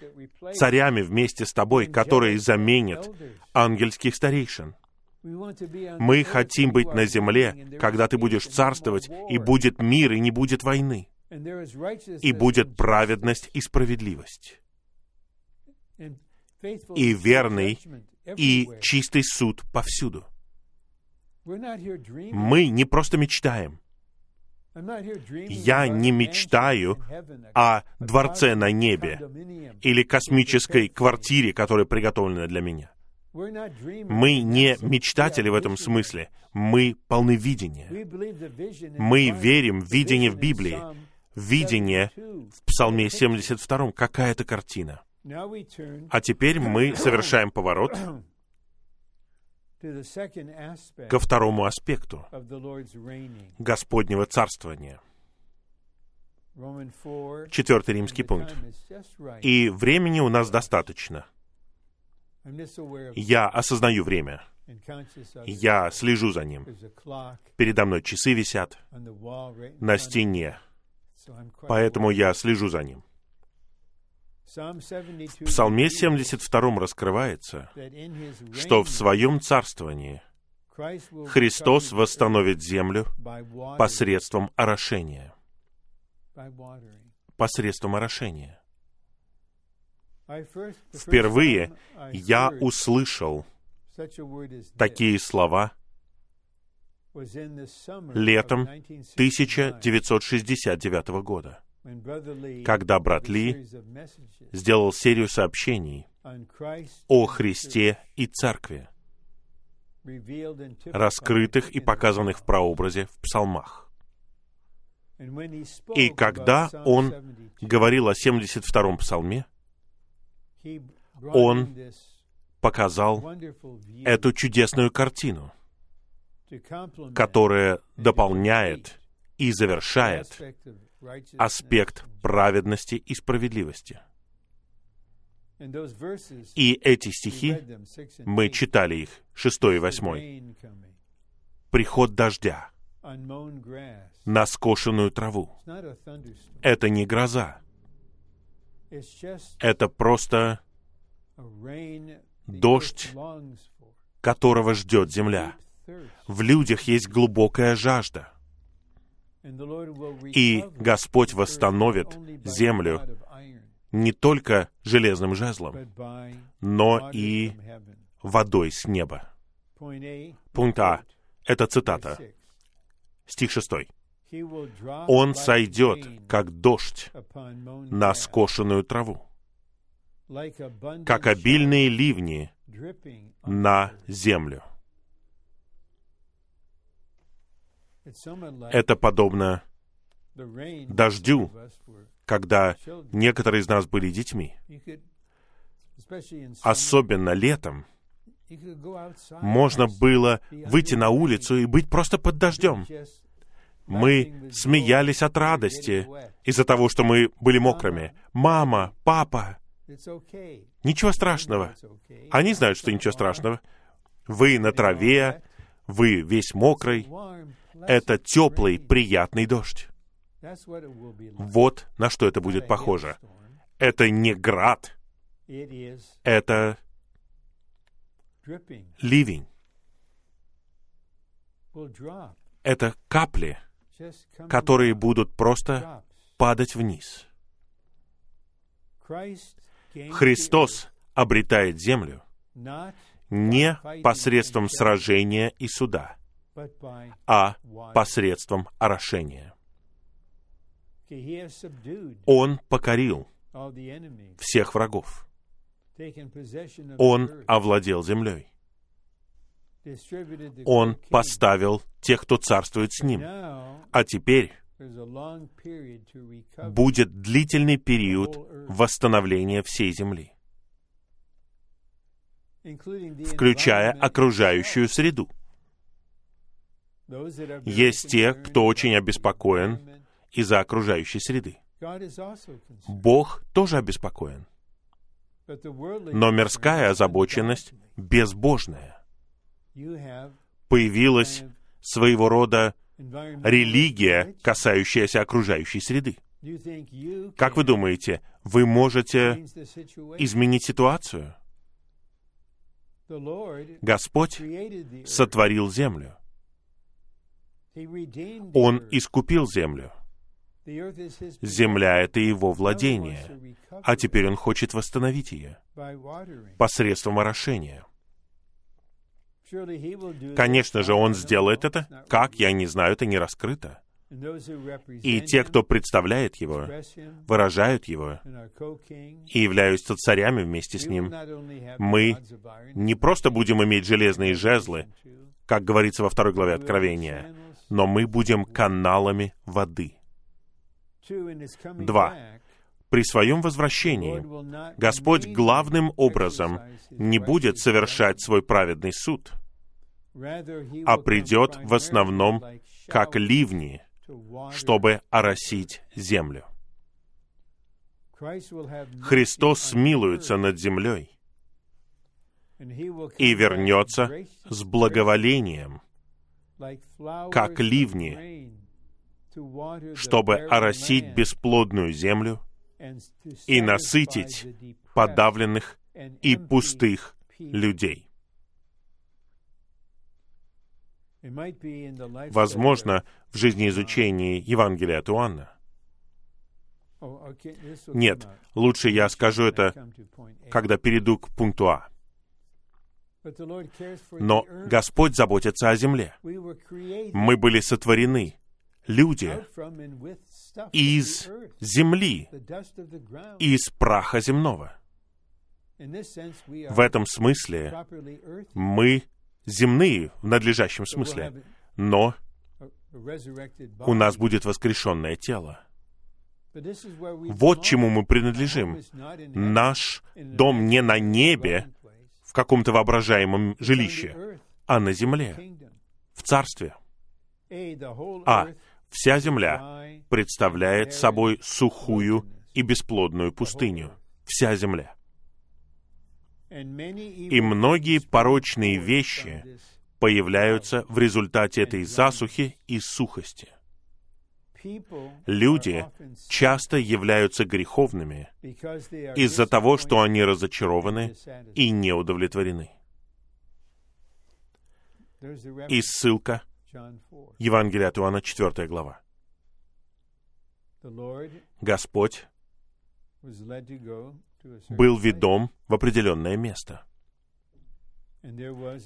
царями вместе с тобой, которые заменят ангельских старейшин. Мы хотим быть на земле, когда ты будешь царствовать, и будет мир, и не будет войны, и будет праведность и справедливость, и верный, и чистый суд повсюду. Мы не просто мечтаем. Я не мечтаю о дворце на небе или космической квартире, которая приготовлена для меня. Мы не мечтатели в этом смысле. Мы полны видения. Мы верим в видение в Библии. Видение в Псалме 72. Какая-то картина. А теперь мы совершаем поворот ко второму аспекту Господнего царствования. Четвертый римский пункт. И времени у нас достаточно. Я осознаю время. Я слежу за ним. Передо мной часы висят на стене. Поэтому я слежу за ним. В Псалме 72 раскрывается, что в своем царствовании Христос восстановит землю посредством орошения. Посредством орошения. Впервые я услышал такие слова летом 1969 года когда брат Ли сделал серию сообщений о Христе и Церкви, раскрытых и показанных в прообразе в псалмах. И когда он говорил о 72-м псалме, он показал эту чудесную картину, которая дополняет и завершает аспект праведности и справедливости. И эти стихи, мы читали их, шестой и восьмой. Приход дождя на скошенную траву. Это не гроза. Это просто дождь, которого ждет земля. В людях есть глубокая жажда — и Господь восстановит землю не только железным жезлом, но и водой с неба. Пункт А. Это цитата. Стих 6. «Он сойдет, как дождь, на скошенную траву, как обильные ливни на землю». Это подобно дождю, когда некоторые из нас были детьми. Особенно летом можно было выйти на улицу и быть просто под дождем. Мы смеялись от радости из-за того, что мы были мокрыми. Мама, папа, ничего страшного. Они знают, что ничего страшного. Вы на траве, вы весь мокрый, это теплый, приятный дождь. Вот на что это будет похоже. Это не град, это ливень. Это капли, которые будут просто падать вниз. Христос обретает землю не посредством сражения и суда, а посредством орошения. Он покорил всех врагов. Он овладел землей. Он поставил тех, кто царствует с ним. А теперь будет длительный период восстановления всей земли, включая окружающую среду. Есть те, кто очень обеспокоен из-за окружающей среды. Бог тоже обеспокоен. Но мирская озабоченность безбожная. Появилась своего рода религия, касающаяся окружающей среды. Как вы думаете, вы можете изменить ситуацию? Господь сотворил землю. Он искупил землю. Земля — это его владение, а теперь он хочет восстановить ее посредством орошения. Конечно же, он сделает это. Как, я не знаю, это не раскрыто. И те, кто представляет его, выражают его и являются царями вместе с ним, мы не просто будем иметь железные жезлы, как говорится во второй главе Откровения, но мы будем каналами воды. Два. При своем возвращении Господь главным образом не будет совершать свой праведный суд, а придет в основном как ливни, чтобы оросить землю. Христос смилуется над землей и вернется с благоволением, как ливни, чтобы оросить бесплодную землю и насытить подавленных и пустых людей. Возможно, в жизни изучения Евангелия от Иоанна. Нет, лучше я скажу это, когда перейду к пункту А. Но Господь заботится о земле. Мы были сотворены, люди, из земли, из праха земного. В этом смысле мы земные в надлежащем смысле, но у нас будет воскрешенное тело. Вот чему мы принадлежим. Наш дом не на небе, в каком-то воображаемом жилище, а на земле, в царстве. А вся земля представляет собой сухую и бесплодную пустыню. Вся земля. И многие порочные вещи появляются в результате этой засухи и сухости. Люди часто являются греховными из-за того, что они разочарованы и не удовлетворены. И ссылка Евангелие от Иоанна, 4 глава. Господь был ведом в определенное место.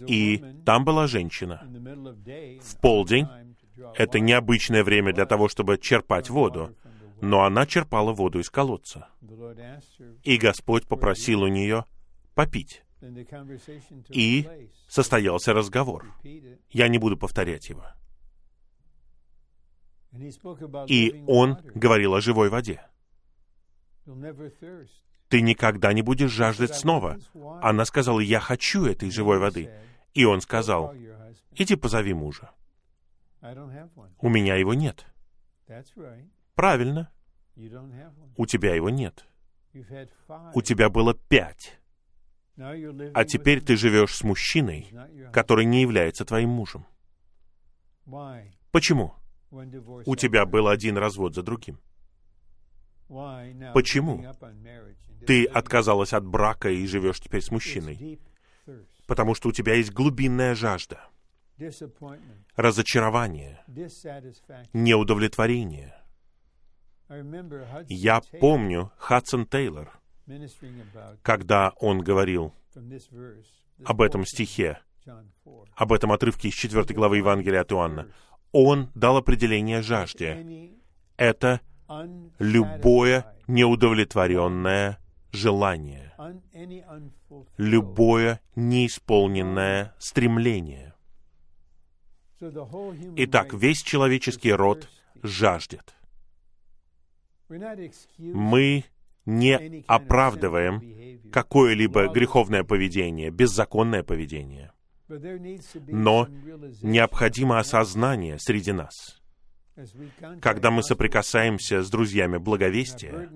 И там была женщина. В полдень — это необычное время для того, чтобы черпать воду, но она черпала воду из колодца. И Господь попросил у нее попить. И состоялся разговор. Я не буду повторять его. И он говорил о живой воде ты никогда не будешь жаждать снова. Она сказала, я хочу этой живой воды. И он сказал, иди позови мужа. У меня его нет. Правильно. У тебя его нет. У тебя было пять. А теперь ты живешь с мужчиной, который не является твоим мужем. Почему? У тебя был один развод за другим. Почему? Ты отказалась от брака и живешь теперь с мужчиной. Потому что у тебя есть глубинная жажда, разочарование, неудовлетворение. Я помню Хадсон Тейлор, когда он говорил об этом стихе об этом отрывке из 4 главы Евангелия от Иоанна. Он дал определение жажде. Это любое неудовлетворенное желание, любое неисполненное стремление. Итак, весь человеческий род жаждет. Мы не оправдываем какое-либо греховное поведение, беззаконное поведение. Но необходимо осознание среди нас. Когда мы соприкасаемся с друзьями благовестия,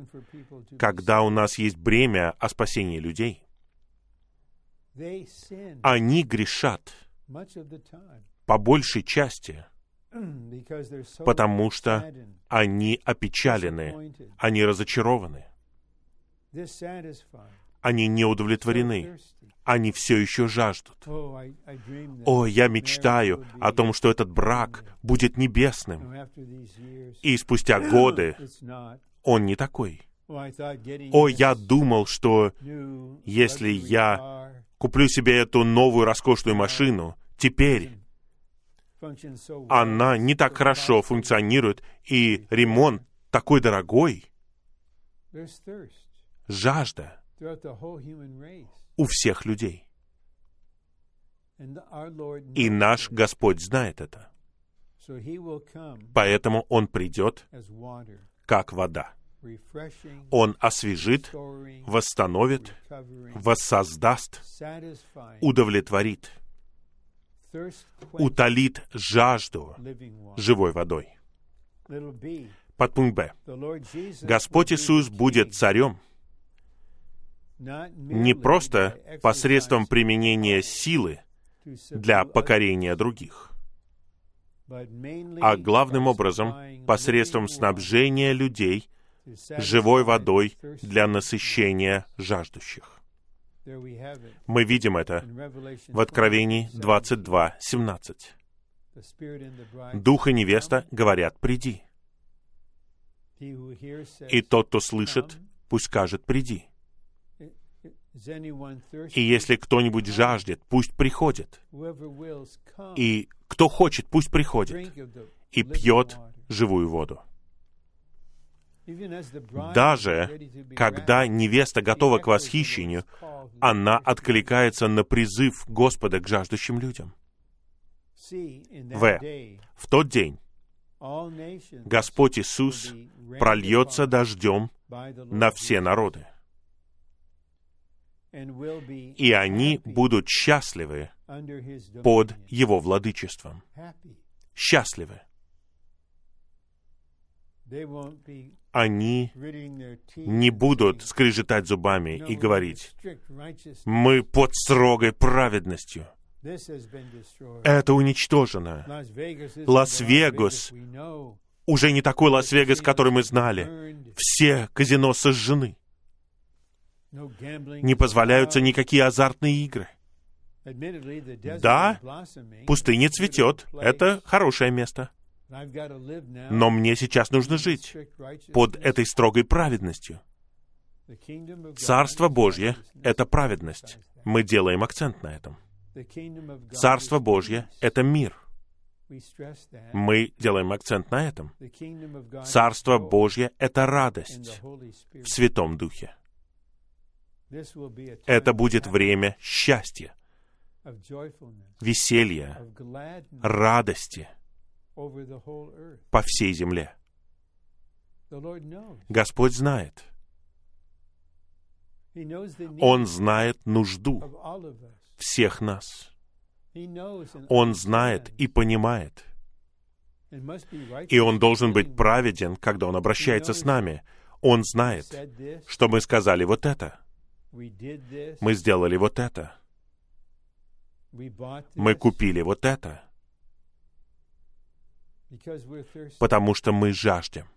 когда у нас есть бремя о спасении людей, они грешат по большей части, потому что они опечалены, они разочарованы, они не удовлетворены, они все еще жаждут. О, я мечтаю о том, что этот брак будет небесным. И спустя годы он не такой. О, я думал, что если я куплю себе эту новую роскошную машину, теперь она не так хорошо функционирует, и ремонт такой дорогой. Жажда у всех людей. И наш Господь знает это. Поэтому Он придет, как вода. Он освежит, восстановит, воссоздаст, удовлетворит, утолит жажду живой водой. Подпункт Б. Господь Иисус будет царем не просто посредством применения силы для покорения других, а главным образом посредством снабжения людей живой водой для насыщения жаждущих. Мы видим это в Откровении 22, 17. Дух и невеста говорят «приди». И тот, кто слышит, пусть скажет «приди». И если кто-нибудь жаждет, пусть приходит. И кто хочет, пусть приходит и пьет живую воду. Даже когда невеста готова к восхищению, она откликается на призыв Господа к жаждущим людям. В. В тот день Господь Иисус прольется дождем на все народы и они будут счастливы под Его владычеством. Счастливы. Они не будут скрежетать зубами и говорить, мы под строгой праведностью. Это уничтожено. Лас-Вегас уже не такой Лас-Вегас, который мы знали. Все казино сожжены не позволяются никакие азартные игры. Да, пустыня цветет, это хорошее место. Но мне сейчас нужно жить под этой строгой праведностью. Царство Божье — это праведность. Мы делаем акцент на этом. Царство Божье — это мир. Мы делаем акцент на этом. Царство Божье — это радость в Святом Духе. Это будет время счастья, веселья, радости по всей земле. Господь знает. Он знает нужду всех нас. Он знает и понимает. И Он должен быть праведен, когда Он обращается с нами. Он знает, что мы сказали вот это — мы сделали вот это. Мы купили вот это. Потому что мы жаждем.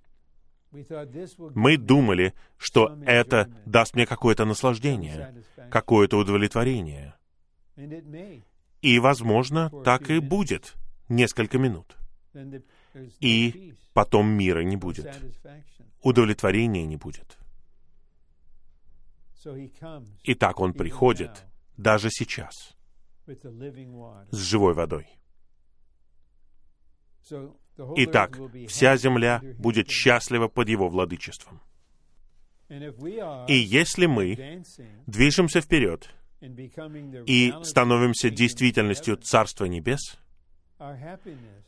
Мы думали, что это даст мне какое-то наслаждение, какое-то удовлетворение. И, возможно, так и будет несколько минут. И потом мира не будет. Удовлетворения не будет. Итак, Он приходит даже сейчас с живой водой. Итак, вся земля будет счастлива под его владычеством. И если мы движемся вперед и становимся действительностью Царства Небес,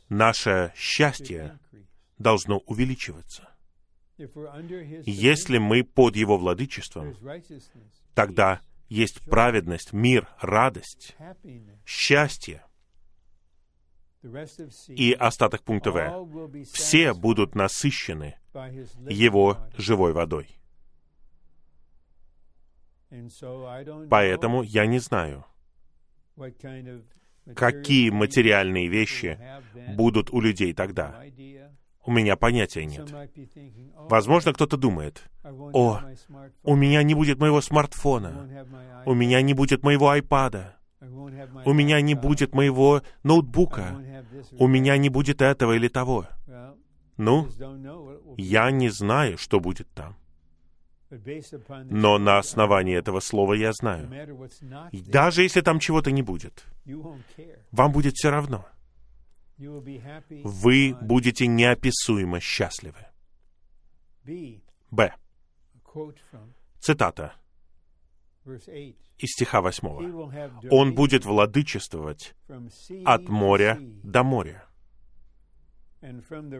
наше счастье должно увеличиваться. Если мы под Его владычеством, тогда есть праведность, мир, радость, счастье. И остаток пункта В. Все будут насыщены Его живой водой. Поэтому я не знаю, какие материальные вещи будут у людей тогда. У меня понятия нет. Возможно, кто-то думает, о, у меня не будет моего смартфона, у меня не будет моего айпада, у меня не будет моего ноутбука, у меня не будет этого или того. Ну, я не знаю, что будет там. Но на основании этого слова я знаю. Даже если там чего-то не будет, вам будет все равно. Вы будете неописуемо счастливы. Б. Цитата из стиха 8. «Он будет владычествовать от моря до моря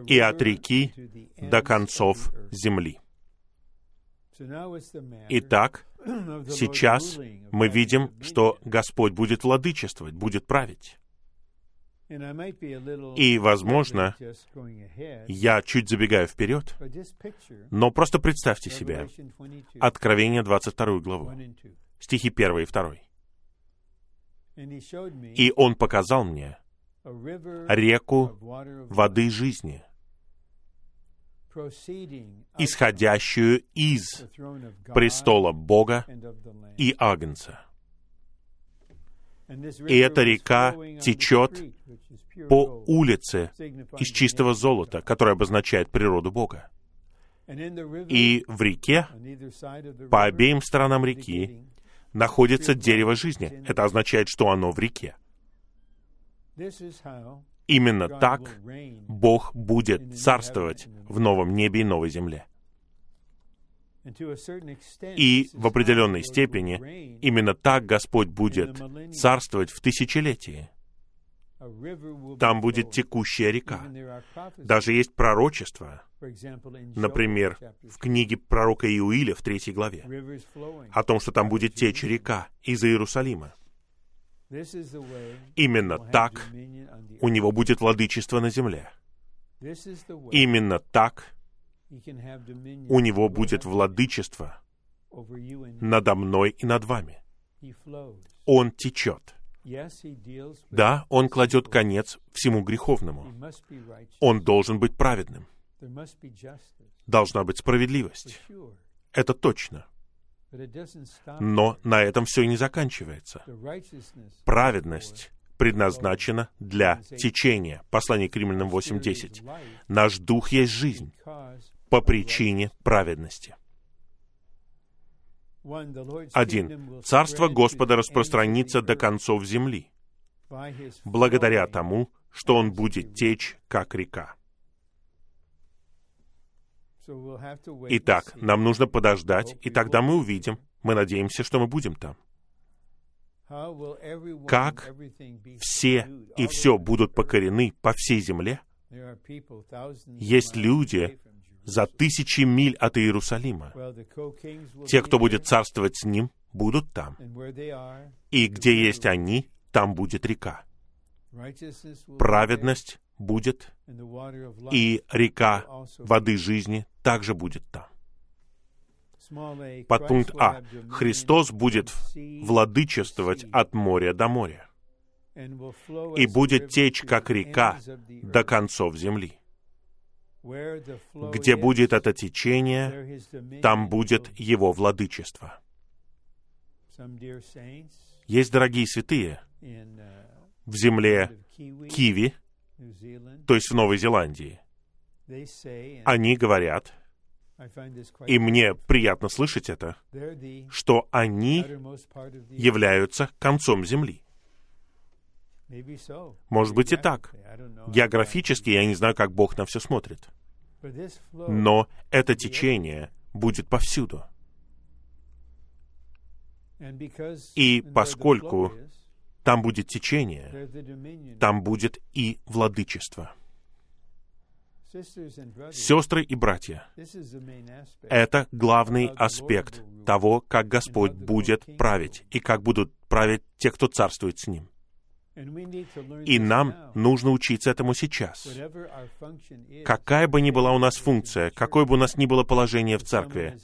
и от реки до концов земли». Итак, сейчас мы видим, что Господь будет владычествовать, будет править. И, возможно, я чуть забегаю вперед, но просто представьте себе Откровение 22 главу, стихи 1 и 2. И Он показал мне реку воды жизни, исходящую из престола Бога и Агнца. И эта река течет по улице из чистого золота, которая обозначает природу Бога. И в реке, по обеим сторонам реки, находится дерево жизни. Это означает, что оно в реке. Именно так Бог будет царствовать в новом небе и новой земле. И в определенной степени именно так Господь будет царствовать в тысячелетии. Там будет текущая река. Даже есть пророчество, например, в книге пророка Иуиля в третьей главе, о том, что там будет течь река из Иерусалима. Именно так у него будет владычество на земле. Именно так у него будет владычество надо мной и над вами. Он течет. Да, он кладет конец всему греховному. Он должен быть праведным. Должна быть справедливость. Это точно. Но на этом все не заканчивается. Праведность предназначена для течения. Послание к Римлянам 8.10. Наш дух есть жизнь по причине праведности. Один. Царство Господа распространится до концов земли, благодаря тому, что он будет течь, как река. Итак, нам нужно подождать, и тогда мы увидим. Мы надеемся, что мы будем там. Как все и все будут покорены по всей земле? Есть люди за тысячи миль от Иерусалима. Те, кто будет царствовать с ним, будут там. И где есть они, там будет река. Праведность будет, и река воды жизни также будет там. Подпункт А. Христос будет владычествовать от моря до моря и будет течь, как река, до концов земли. Где будет это течение, там будет его владычество. Есть, дорогие святые, в земле Киви, то есть в Новой Зеландии. Они говорят, и мне приятно слышать это, что они являются концом земли. Может быть и так. Географически я не знаю, как Бог на все смотрит. Но это течение будет повсюду. И поскольку там будет течение, там будет и владычество. Сестры и братья, это главный аспект того, как Господь будет править и как будут править те, кто царствует с Ним. И нам нужно учиться этому сейчас. Какая бы ни была у нас функция, какое бы у нас ни было положение в церкви,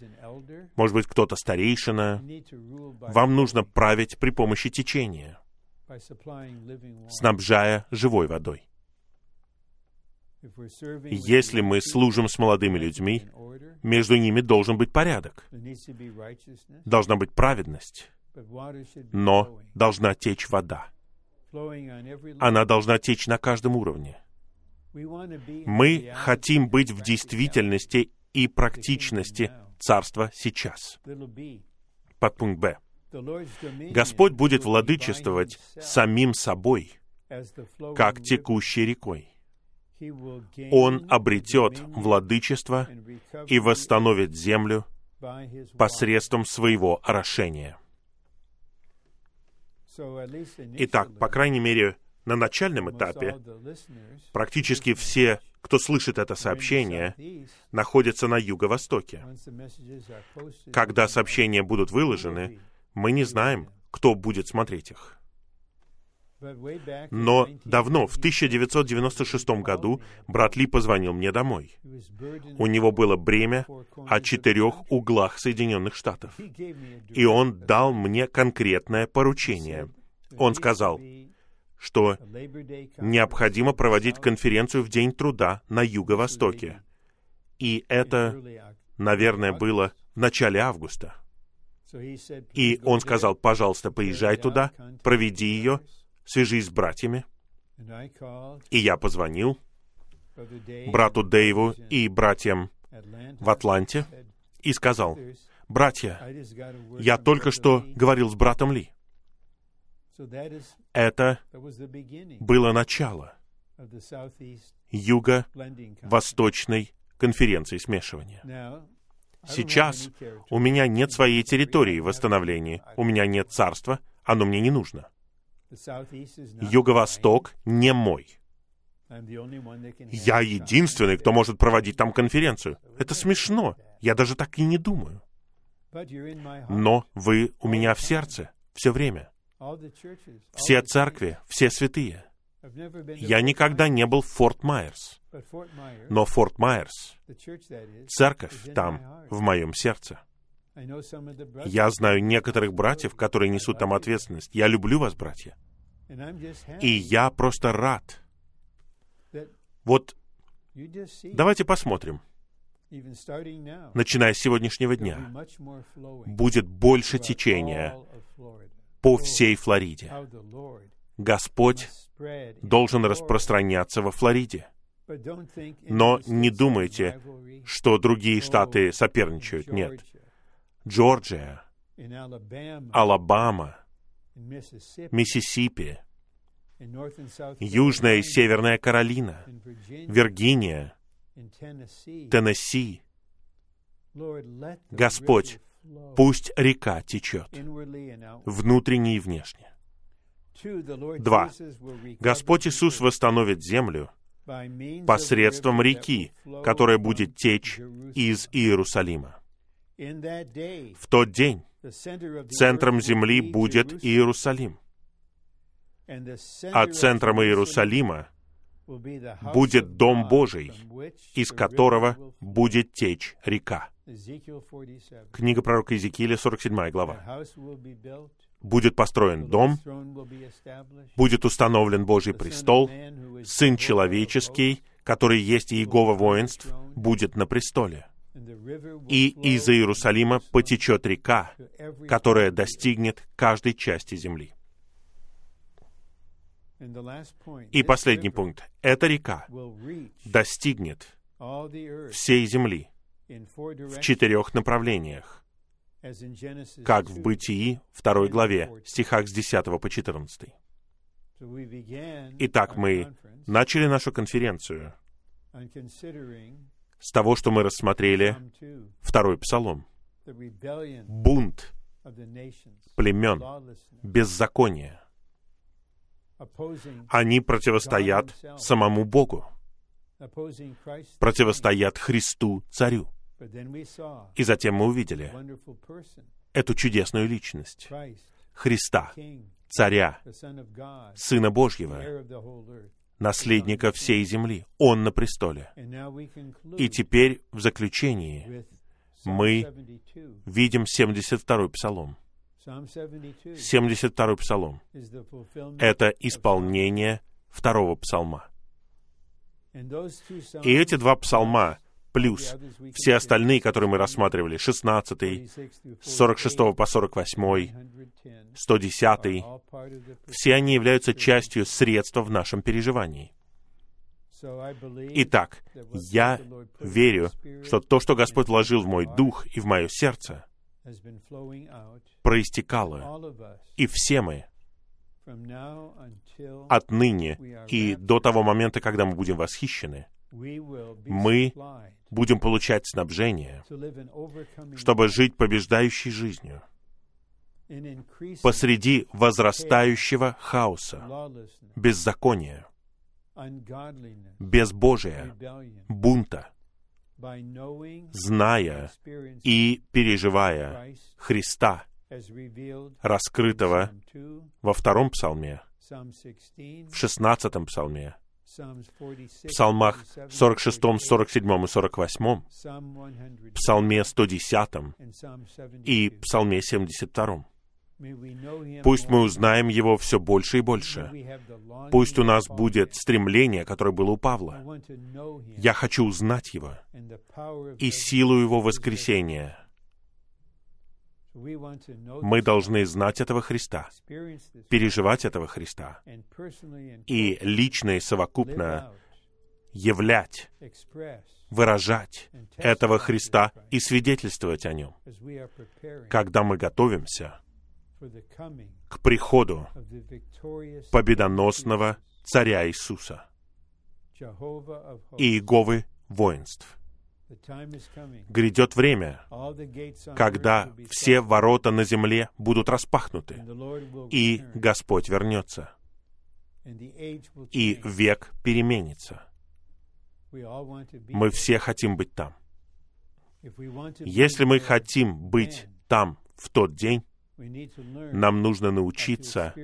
может быть, кто-то старейшина, вам нужно править при помощи течения, снабжая живой водой. Если мы служим с молодыми людьми, между ними должен быть порядок. Должна быть праведность. Но должна течь вода. Она должна течь на каждом уровне. Мы хотим быть в действительности и практичности Царства сейчас. Подпункт Б. Господь будет владычествовать самим собой, как текущей рекой. Он обретет владычество и восстановит землю посредством своего орошения. Итак, по крайней мере, на начальном этапе практически все, кто слышит это сообщение, находятся на юго-востоке. Когда сообщения будут выложены, мы не знаем, кто будет смотреть их. Но давно, в 1996 году, брат Ли позвонил мне домой. У него было бремя о четырех углах Соединенных Штатов. И он дал мне конкретное поручение. Он сказал, что необходимо проводить конференцию в День труда на Юго-Востоке. И это, наверное, было в начале августа. И он сказал, пожалуйста, поезжай туда, проведи ее, свяжись с братьями. И я позвонил брату Дэйву и братьям в Атланте и сказал, «Братья, я только что говорил с братом Ли. Это было начало юго-восточной конференции смешивания. Сейчас у меня нет своей территории восстановления, у меня нет царства, оно мне не нужно. Юго-Восток не мой. Я единственный, кто может проводить там конференцию. Это смешно. Я даже так и не думаю. Но вы у меня в сердце все время. Все церкви, все святые. Я никогда не был в Форт Майерс. Но Форт Майерс, церковь там, в моем сердце. Я знаю некоторых братьев, которые несут там ответственность. Я люблю вас, братья. И я просто рад. Вот давайте посмотрим. Начиная с сегодняшнего дня, будет больше течения по всей Флориде. Господь должен распространяться во Флориде. Но не думайте, что другие штаты соперничают. Нет. Джорджия, Алабама, Миссисипи, Южная и Северная Каролина, Виргиния, Теннесси. Господь, пусть река течет, внутренне и внешне. Два. Господь Иисус восстановит землю посредством реки, которая будет течь из Иерусалима. В тот день центром земли будет Иерусалим, а центром Иерусалима будет Дом Божий, из которого будет течь река. Книга пророка Иезекииля, 47 глава. Будет построен дом, будет установлен Божий престол, Сын Человеческий, который есть Иегова воинств, будет на престоле. И из Иерусалима потечет река, которая достигнет каждой части земли. И последний пункт. Эта река достигнет всей земли в четырех направлениях, как в Бытии, второй главе, стихах с 10 по 14. Итак, мы начали нашу конференцию с того, что мы рассмотрели второй псалом. Бунт племен, беззаконие. Они противостоят самому Богу, противостоят Христу, Царю. И затем мы увидели эту чудесную личность, Христа, Царя, Сына Божьего, наследника всей земли. Он на престоле. И теперь в заключении мы видим 72-й псалом. 72-й псалом — это исполнение второго псалма. И эти два псалма плюс все остальные, которые мы рассматривали, 16, 46 по 48, 110, все они являются частью средства в нашем переживании. Итак, я верю, что то, что Господь вложил в мой дух и в мое сердце, проистекало, и все мы отныне и до того момента, когда мы будем восхищены, мы будем получать снабжение, чтобы жить побеждающей жизнью посреди возрастающего хаоса, беззакония, безбожия, бунта, зная и переживая Христа, раскрытого во втором псалме, в шестнадцатом псалме, псалмах 46, 47 и 48, псалме 110 и псалме 72. Пусть мы узнаем Его все больше и больше. Пусть у нас будет стремление, которое было у Павла. Я хочу узнать Его и силу Его воскресения. Мы должны знать этого Христа, переживать этого Христа и лично и совокупно являть, выражать этого Христа и свидетельствовать о нем, когда мы готовимся к приходу победоносного Царя Иисуса и Иеговы воинств. Грядет время, когда все ворота на земле будут распахнуты, и Господь вернется, и век переменится. Мы все хотим быть там. Если мы хотим быть там в тот день, нам нужно научиться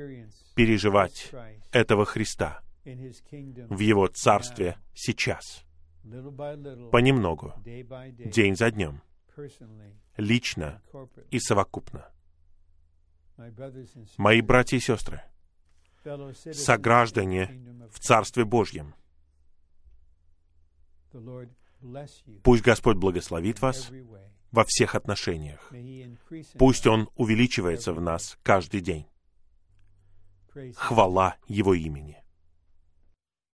переживать этого Христа в Его Царстве сейчас, понемногу, день за днем, лично и совокупно. Мои братья и сестры, сограждане в Царстве Божьем, пусть Господь благословит вас во всех отношениях. Пусть Он увеличивается в нас каждый день. Хвала Его имени.